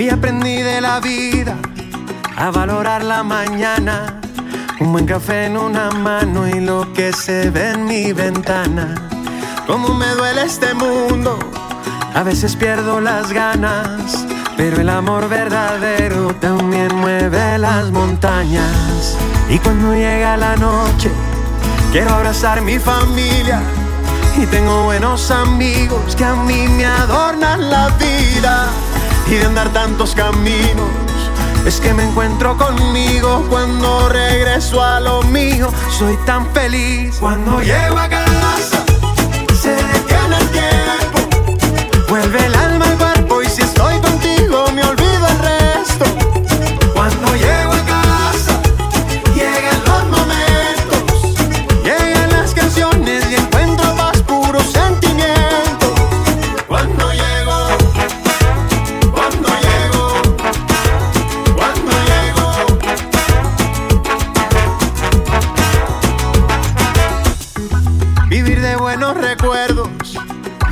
Hoy aprendí de la vida a valorar la mañana. Un buen café en una mano y lo que se ve en mi ventana. Cómo me duele este mundo, a veces pierdo las ganas. Pero el amor verdadero también mueve las montañas. Y cuando llega la noche, quiero abrazar mi familia. Y tengo buenos amigos que a mí me adornan la vida. Y de andar tantos caminos, es que me encuentro conmigo cuando regreso a lo mío. Soy tan feliz cuando llego a casa. Se detiene el tiempo, vuelve el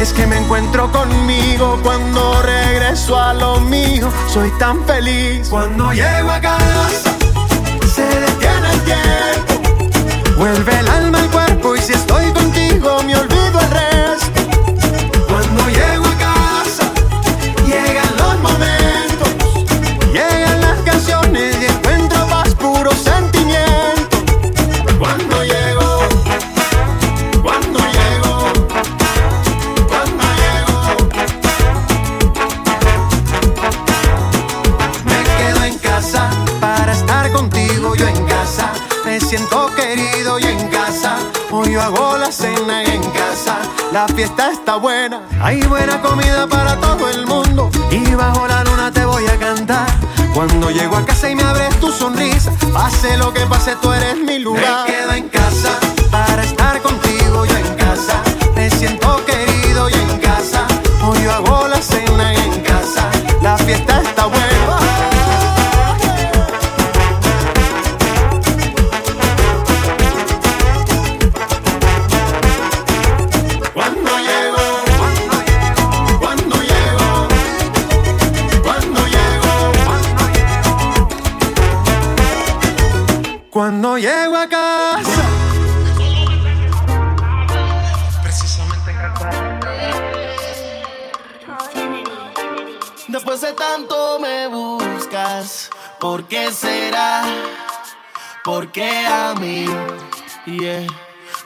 es que me encuentro conmigo cuando regreso a lo mío. Soy tan feliz cuando llego a casa. Se detiene el tiempo, vuelve el alma al cuerpo. Y si estoy La fiesta está buena, hay buena comida para todo el mundo. Y bajo la luna te voy a cantar. Cuando llego a casa y me abres tu sonrisa, pase lo que pase, tú eres mi lugar. ¿Por qué a mí? Yeah.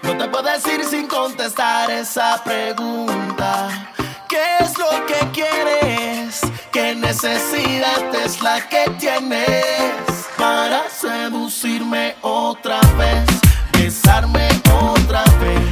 No te puedo decir sin contestar esa pregunta. ¿Qué es lo que quieres? ¿Qué necesidad es la que tienes para seducirme otra vez? Besarme otra vez,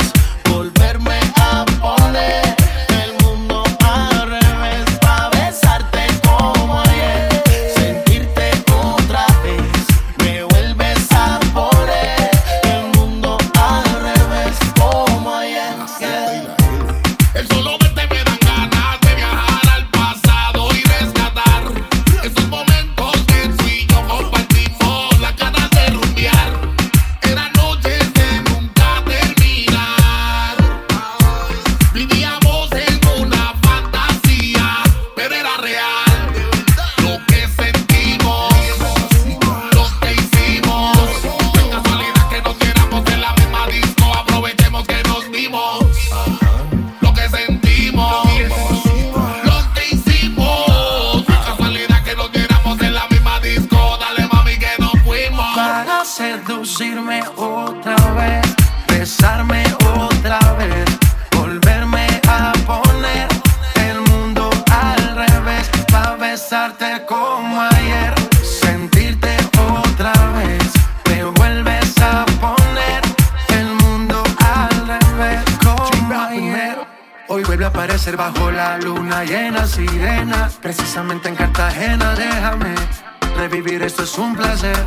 complacer.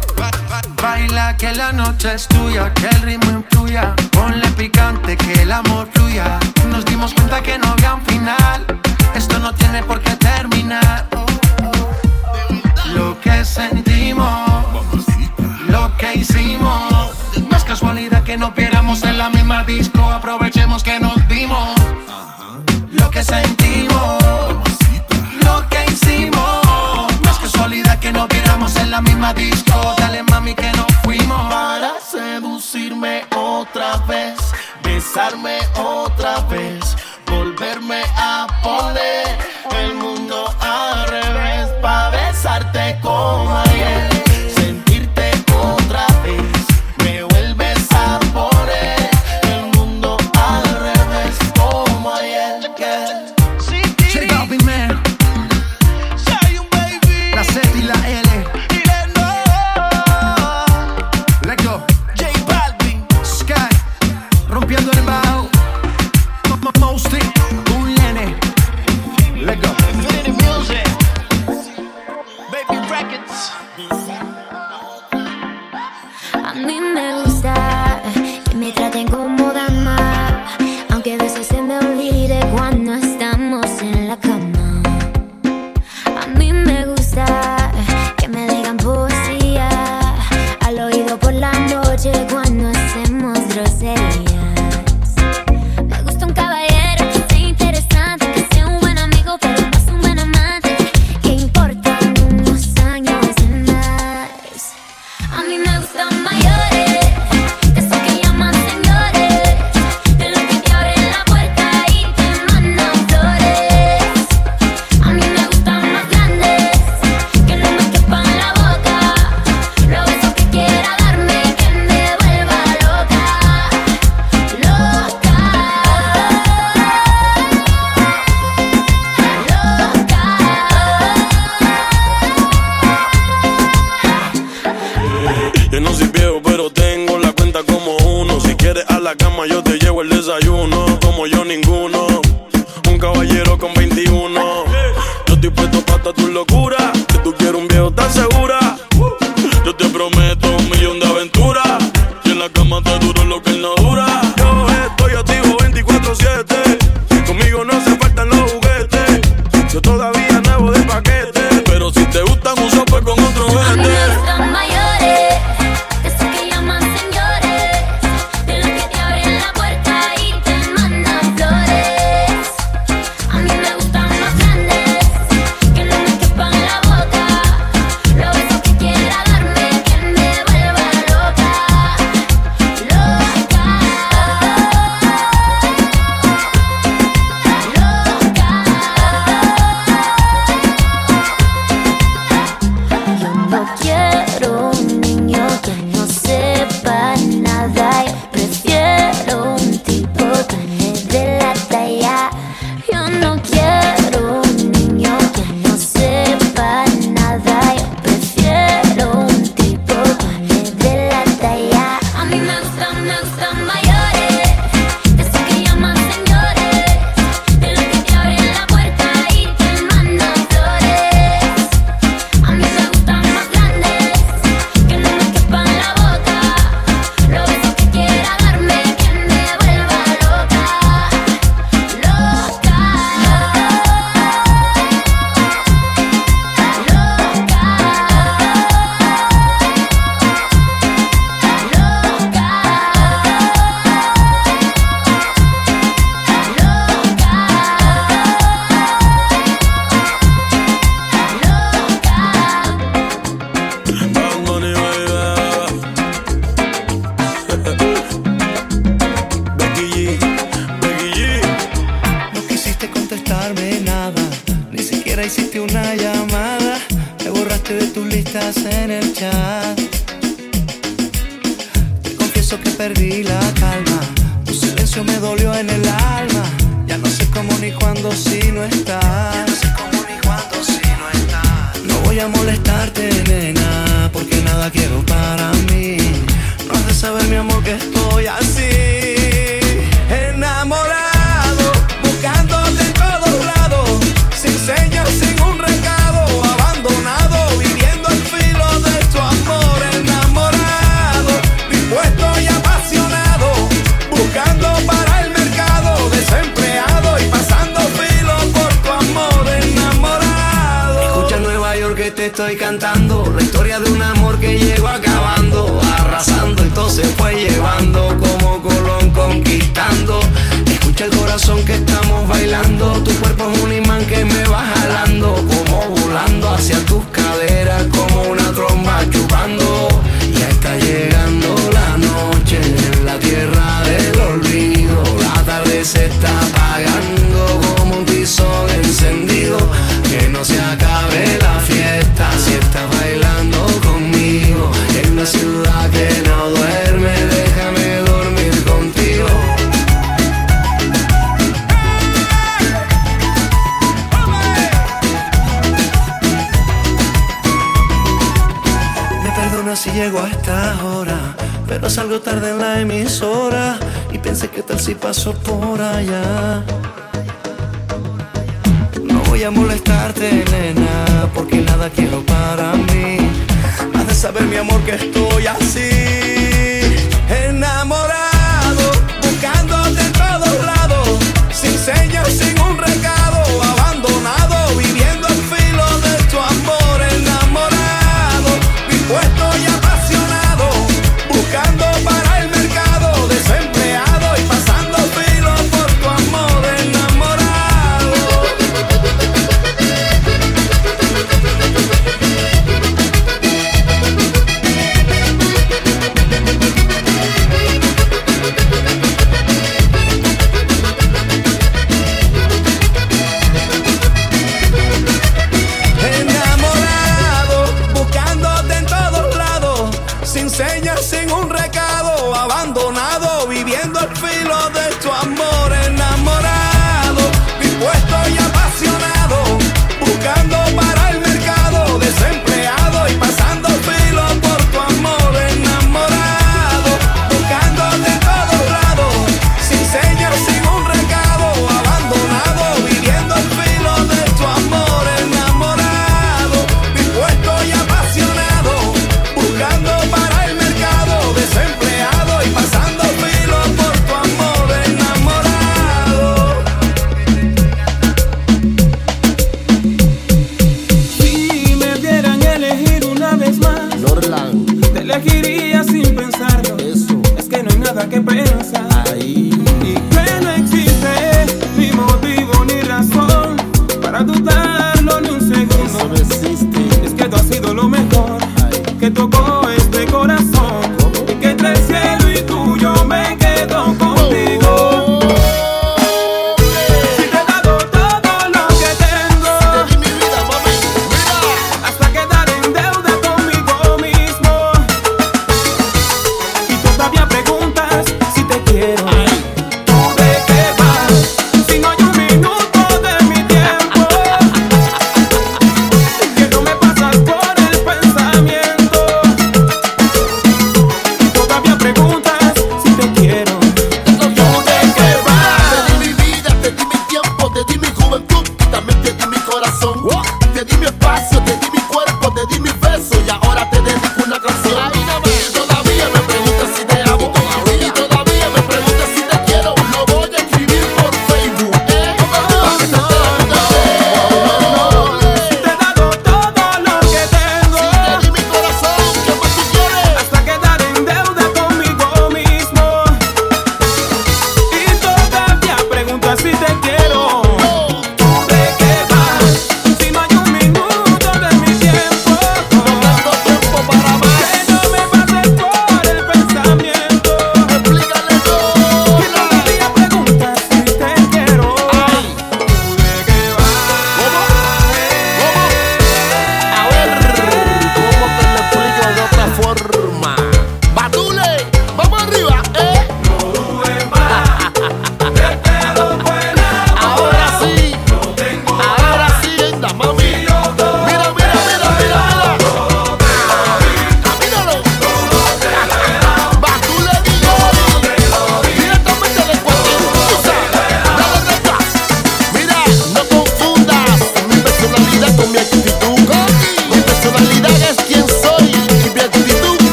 Baila que la noche es tuya, que el ritmo influya. Ponle picante, que el amor fluya. Nos dimos cuenta que no había un final. Esto no tiene por qué terminar. Lo que sentimos, lo que hicimos. No es casualidad que no viéramos en la misma disco. Aprovecha Dale mami que nos fuimos para seducirme otra vez, besarme otra vez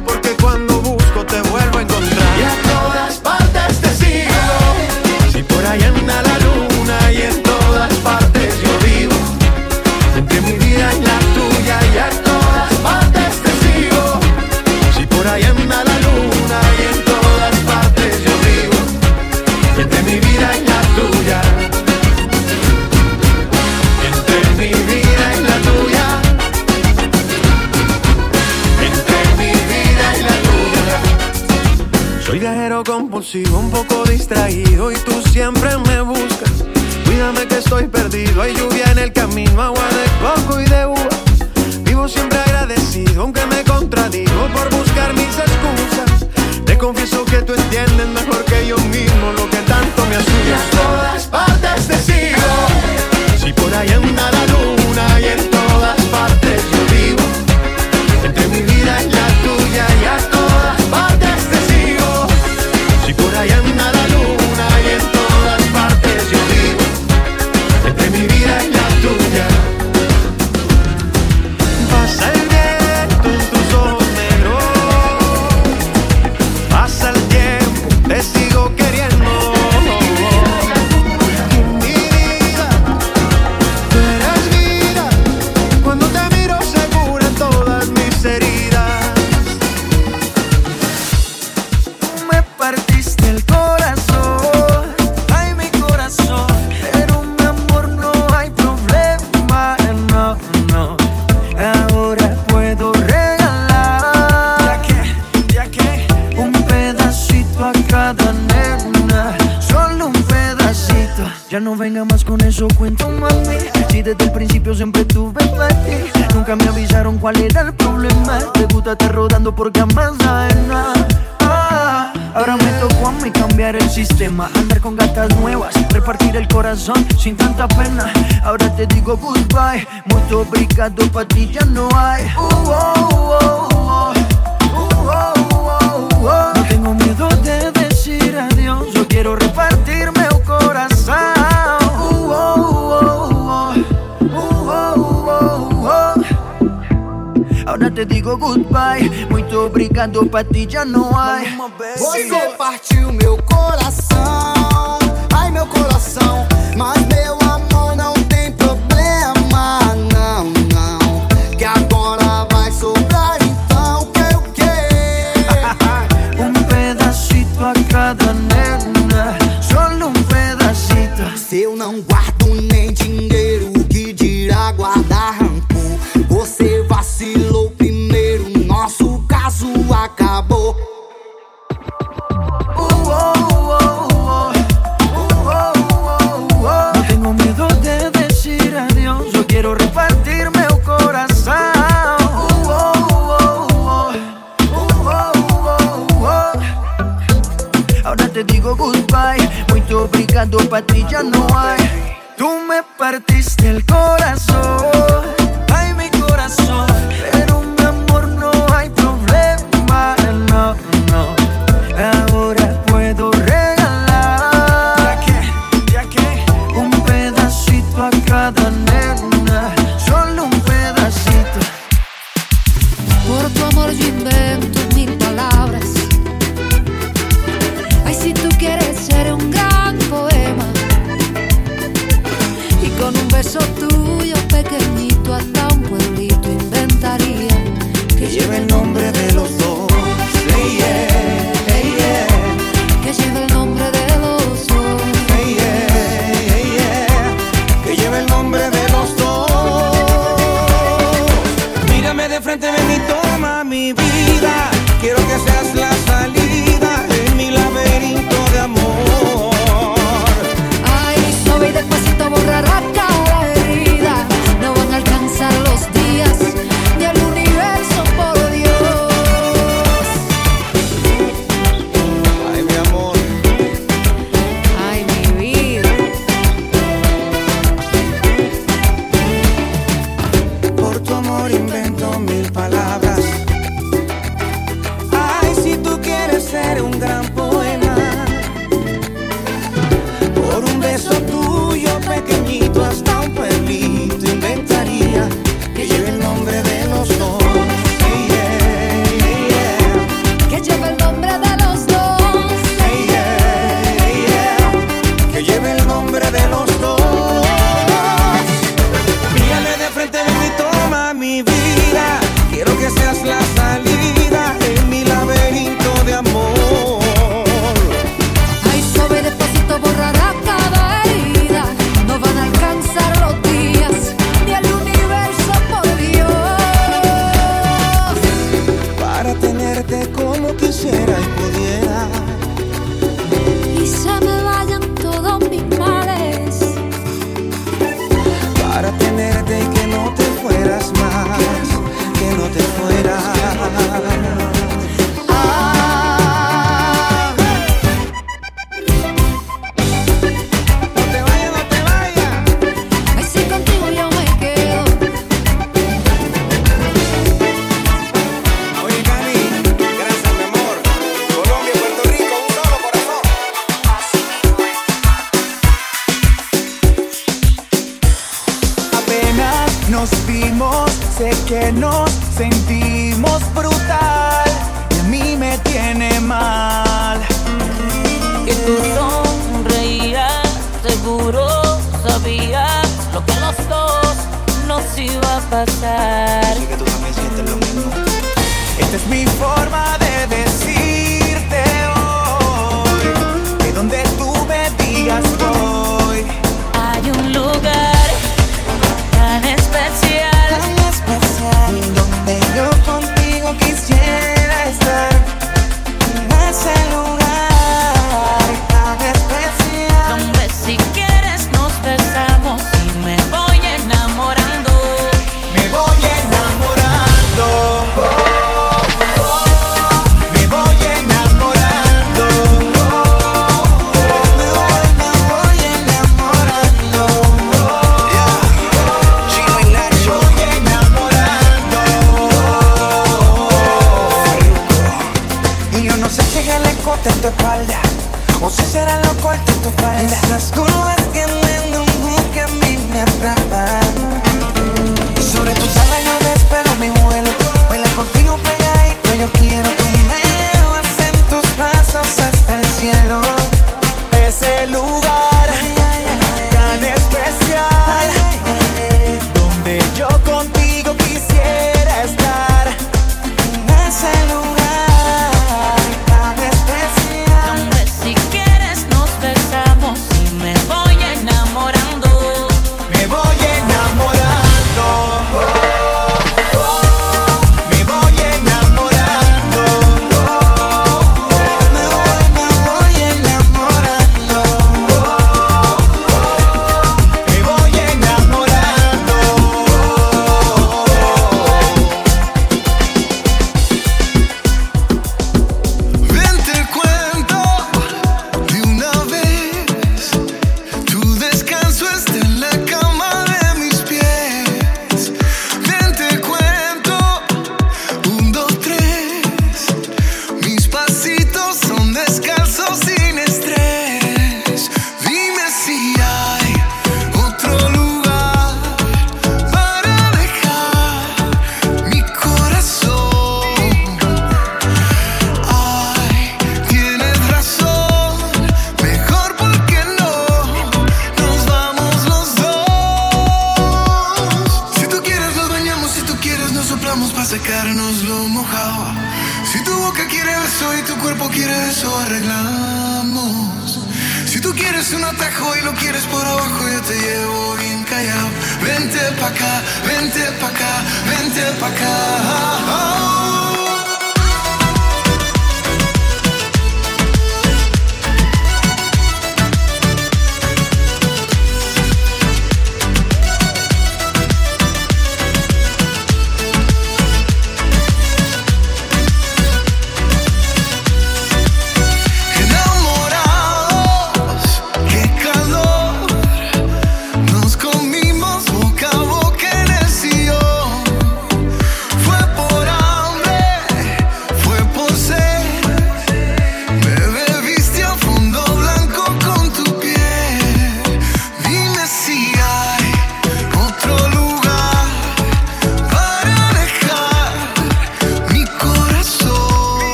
porque Obrigado, pra ti já não hay. Você partiu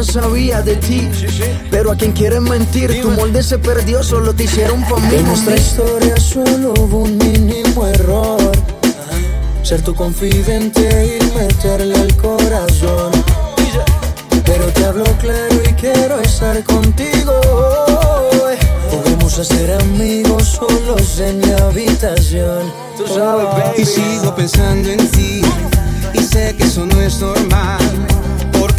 Juan sabía de ti. Pero a quien quieren mentir, tu molde se perdió, solo te hicieron por mí. En nuestra historia solo hubo un mínimo error. Ser tu confidente y meterle al corazón. Pero te hablo claro y quiero estar contigo. Podemos hacer amigos solos en mi habitación. Oh. Y sigo pensando en ti. Y sé que eso no es normal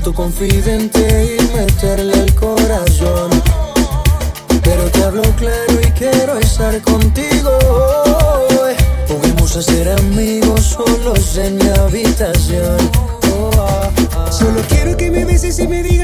tu confidente y meterle el corazón. Pero te hablo claro y quiero estar contigo. Podemos hacer amigos solos en mi habitación. Oh, ah, ah. Solo quiero que me beses y me digas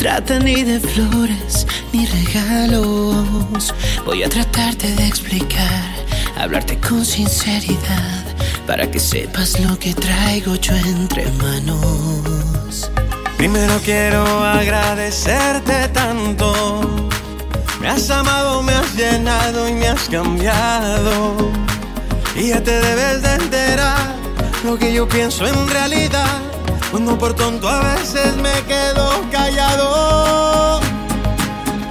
trata ni de flores ni regalos. Voy a tratarte de explicar, hablarte con sinceridad, para que sepas lo que traigo yo entre manos. Primero quiero agradecerte tanto. Me has amado, me has llenado y me has cambiado. Y ya te debes de enterar lo que yo pienso en realidad. Cuando por tonto a veces me quedo callado.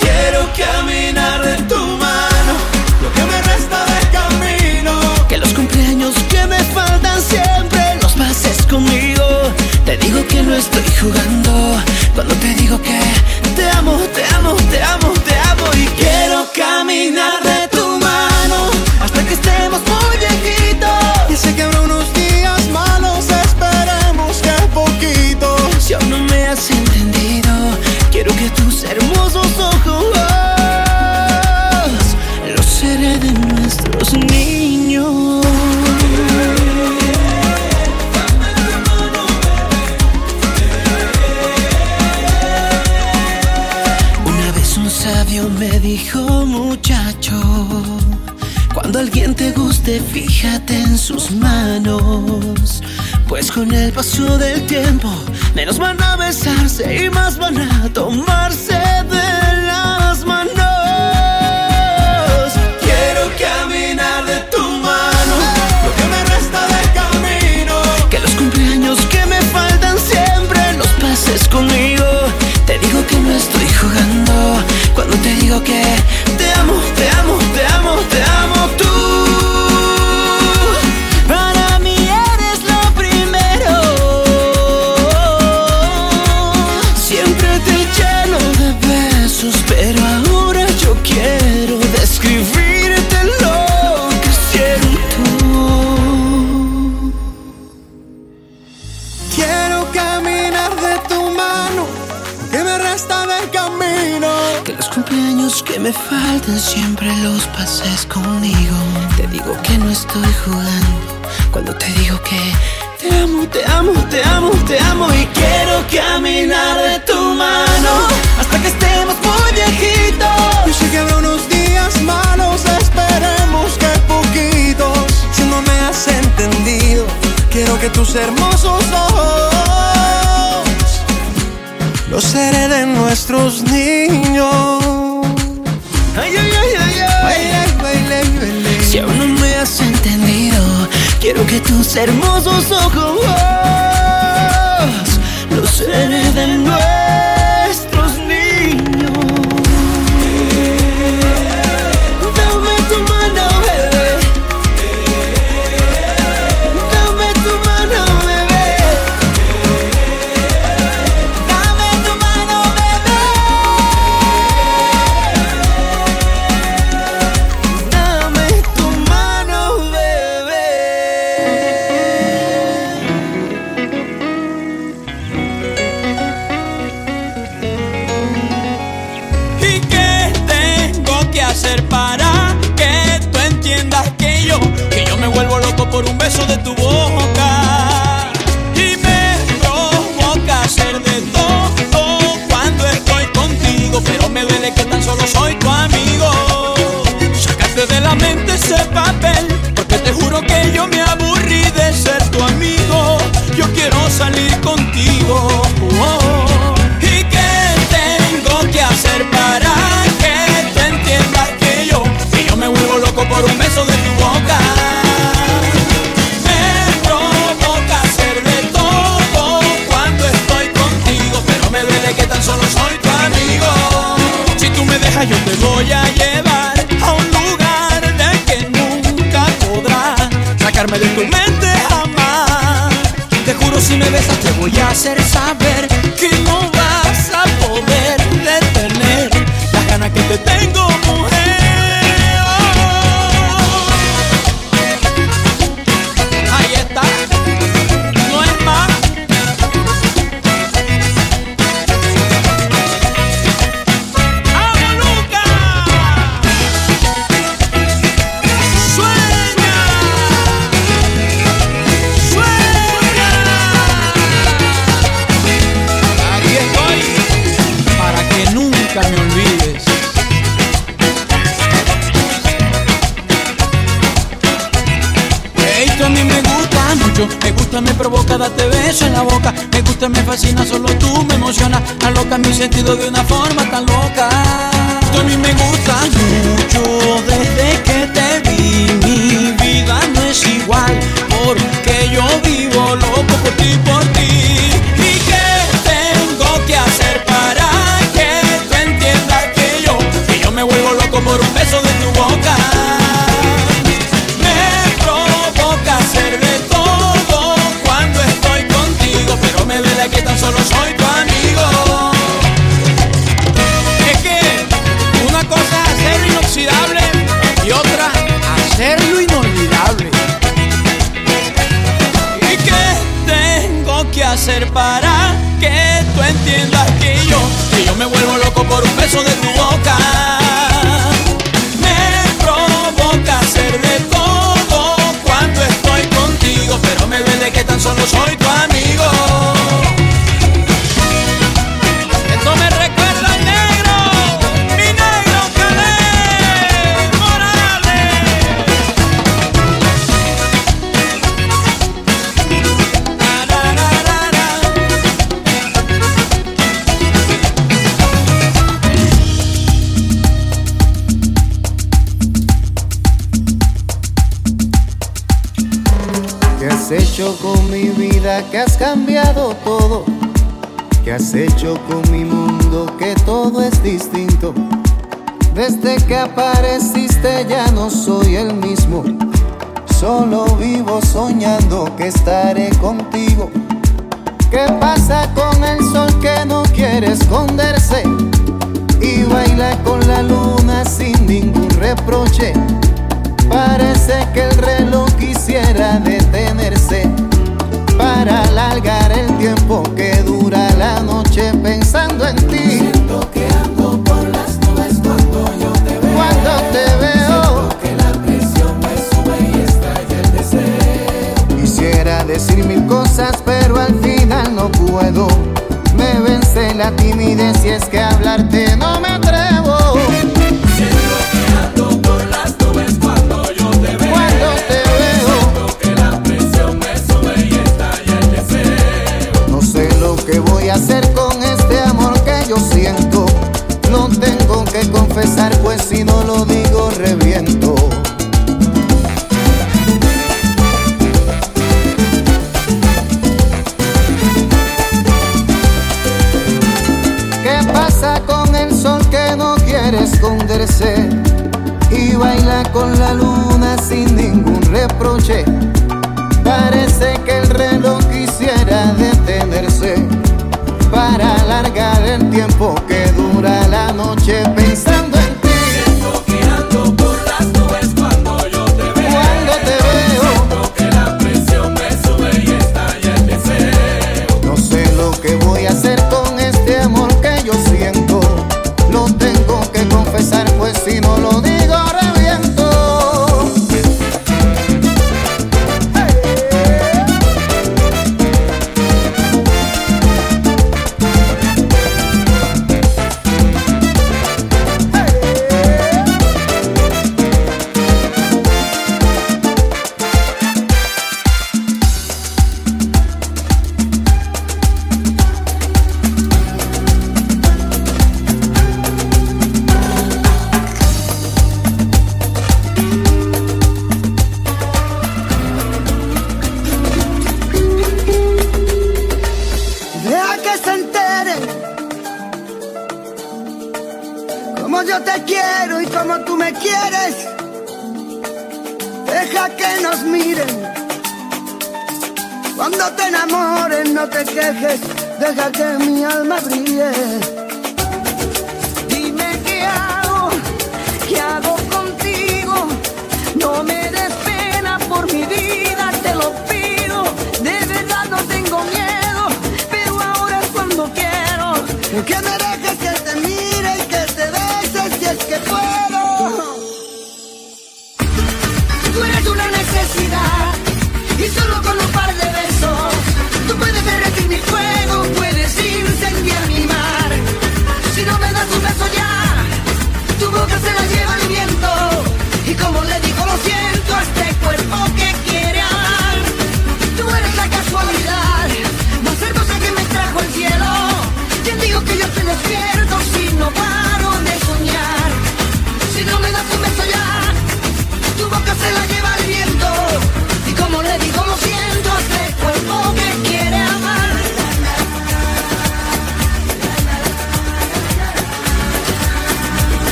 Quiero caminar de tu mano, lo que me resta de camino. Que los cumpleaños que me faltan siempre los pases conmigo. Te digo que no estoy jugando cuando te digo que te amo, te amo, te amo, te amo y quiero caminar de te guste, fíjate en sus manos. Pues con el paso del tiempo, menos van a besarse y más van a tomarse de las manos. Quiero caminar de tu mano, lo que me resta de camino. Que los cumpleaños que me faltan siempre los pases conmigo. Te digo que no estoy jugando cuando te digo que te amo, te amo, te amo, te amo y quiero caminar de tu mano hasta que estemos muy viejitos. Yo sé que habrá unos días malos, esperemos que poquitos. Si no me has entendido, quiero que tus hermosos que tus hermosos ojos. Los seré hacer. me fascina, solo tú me emocionas. Aloca mi sentido de una forma tan loca.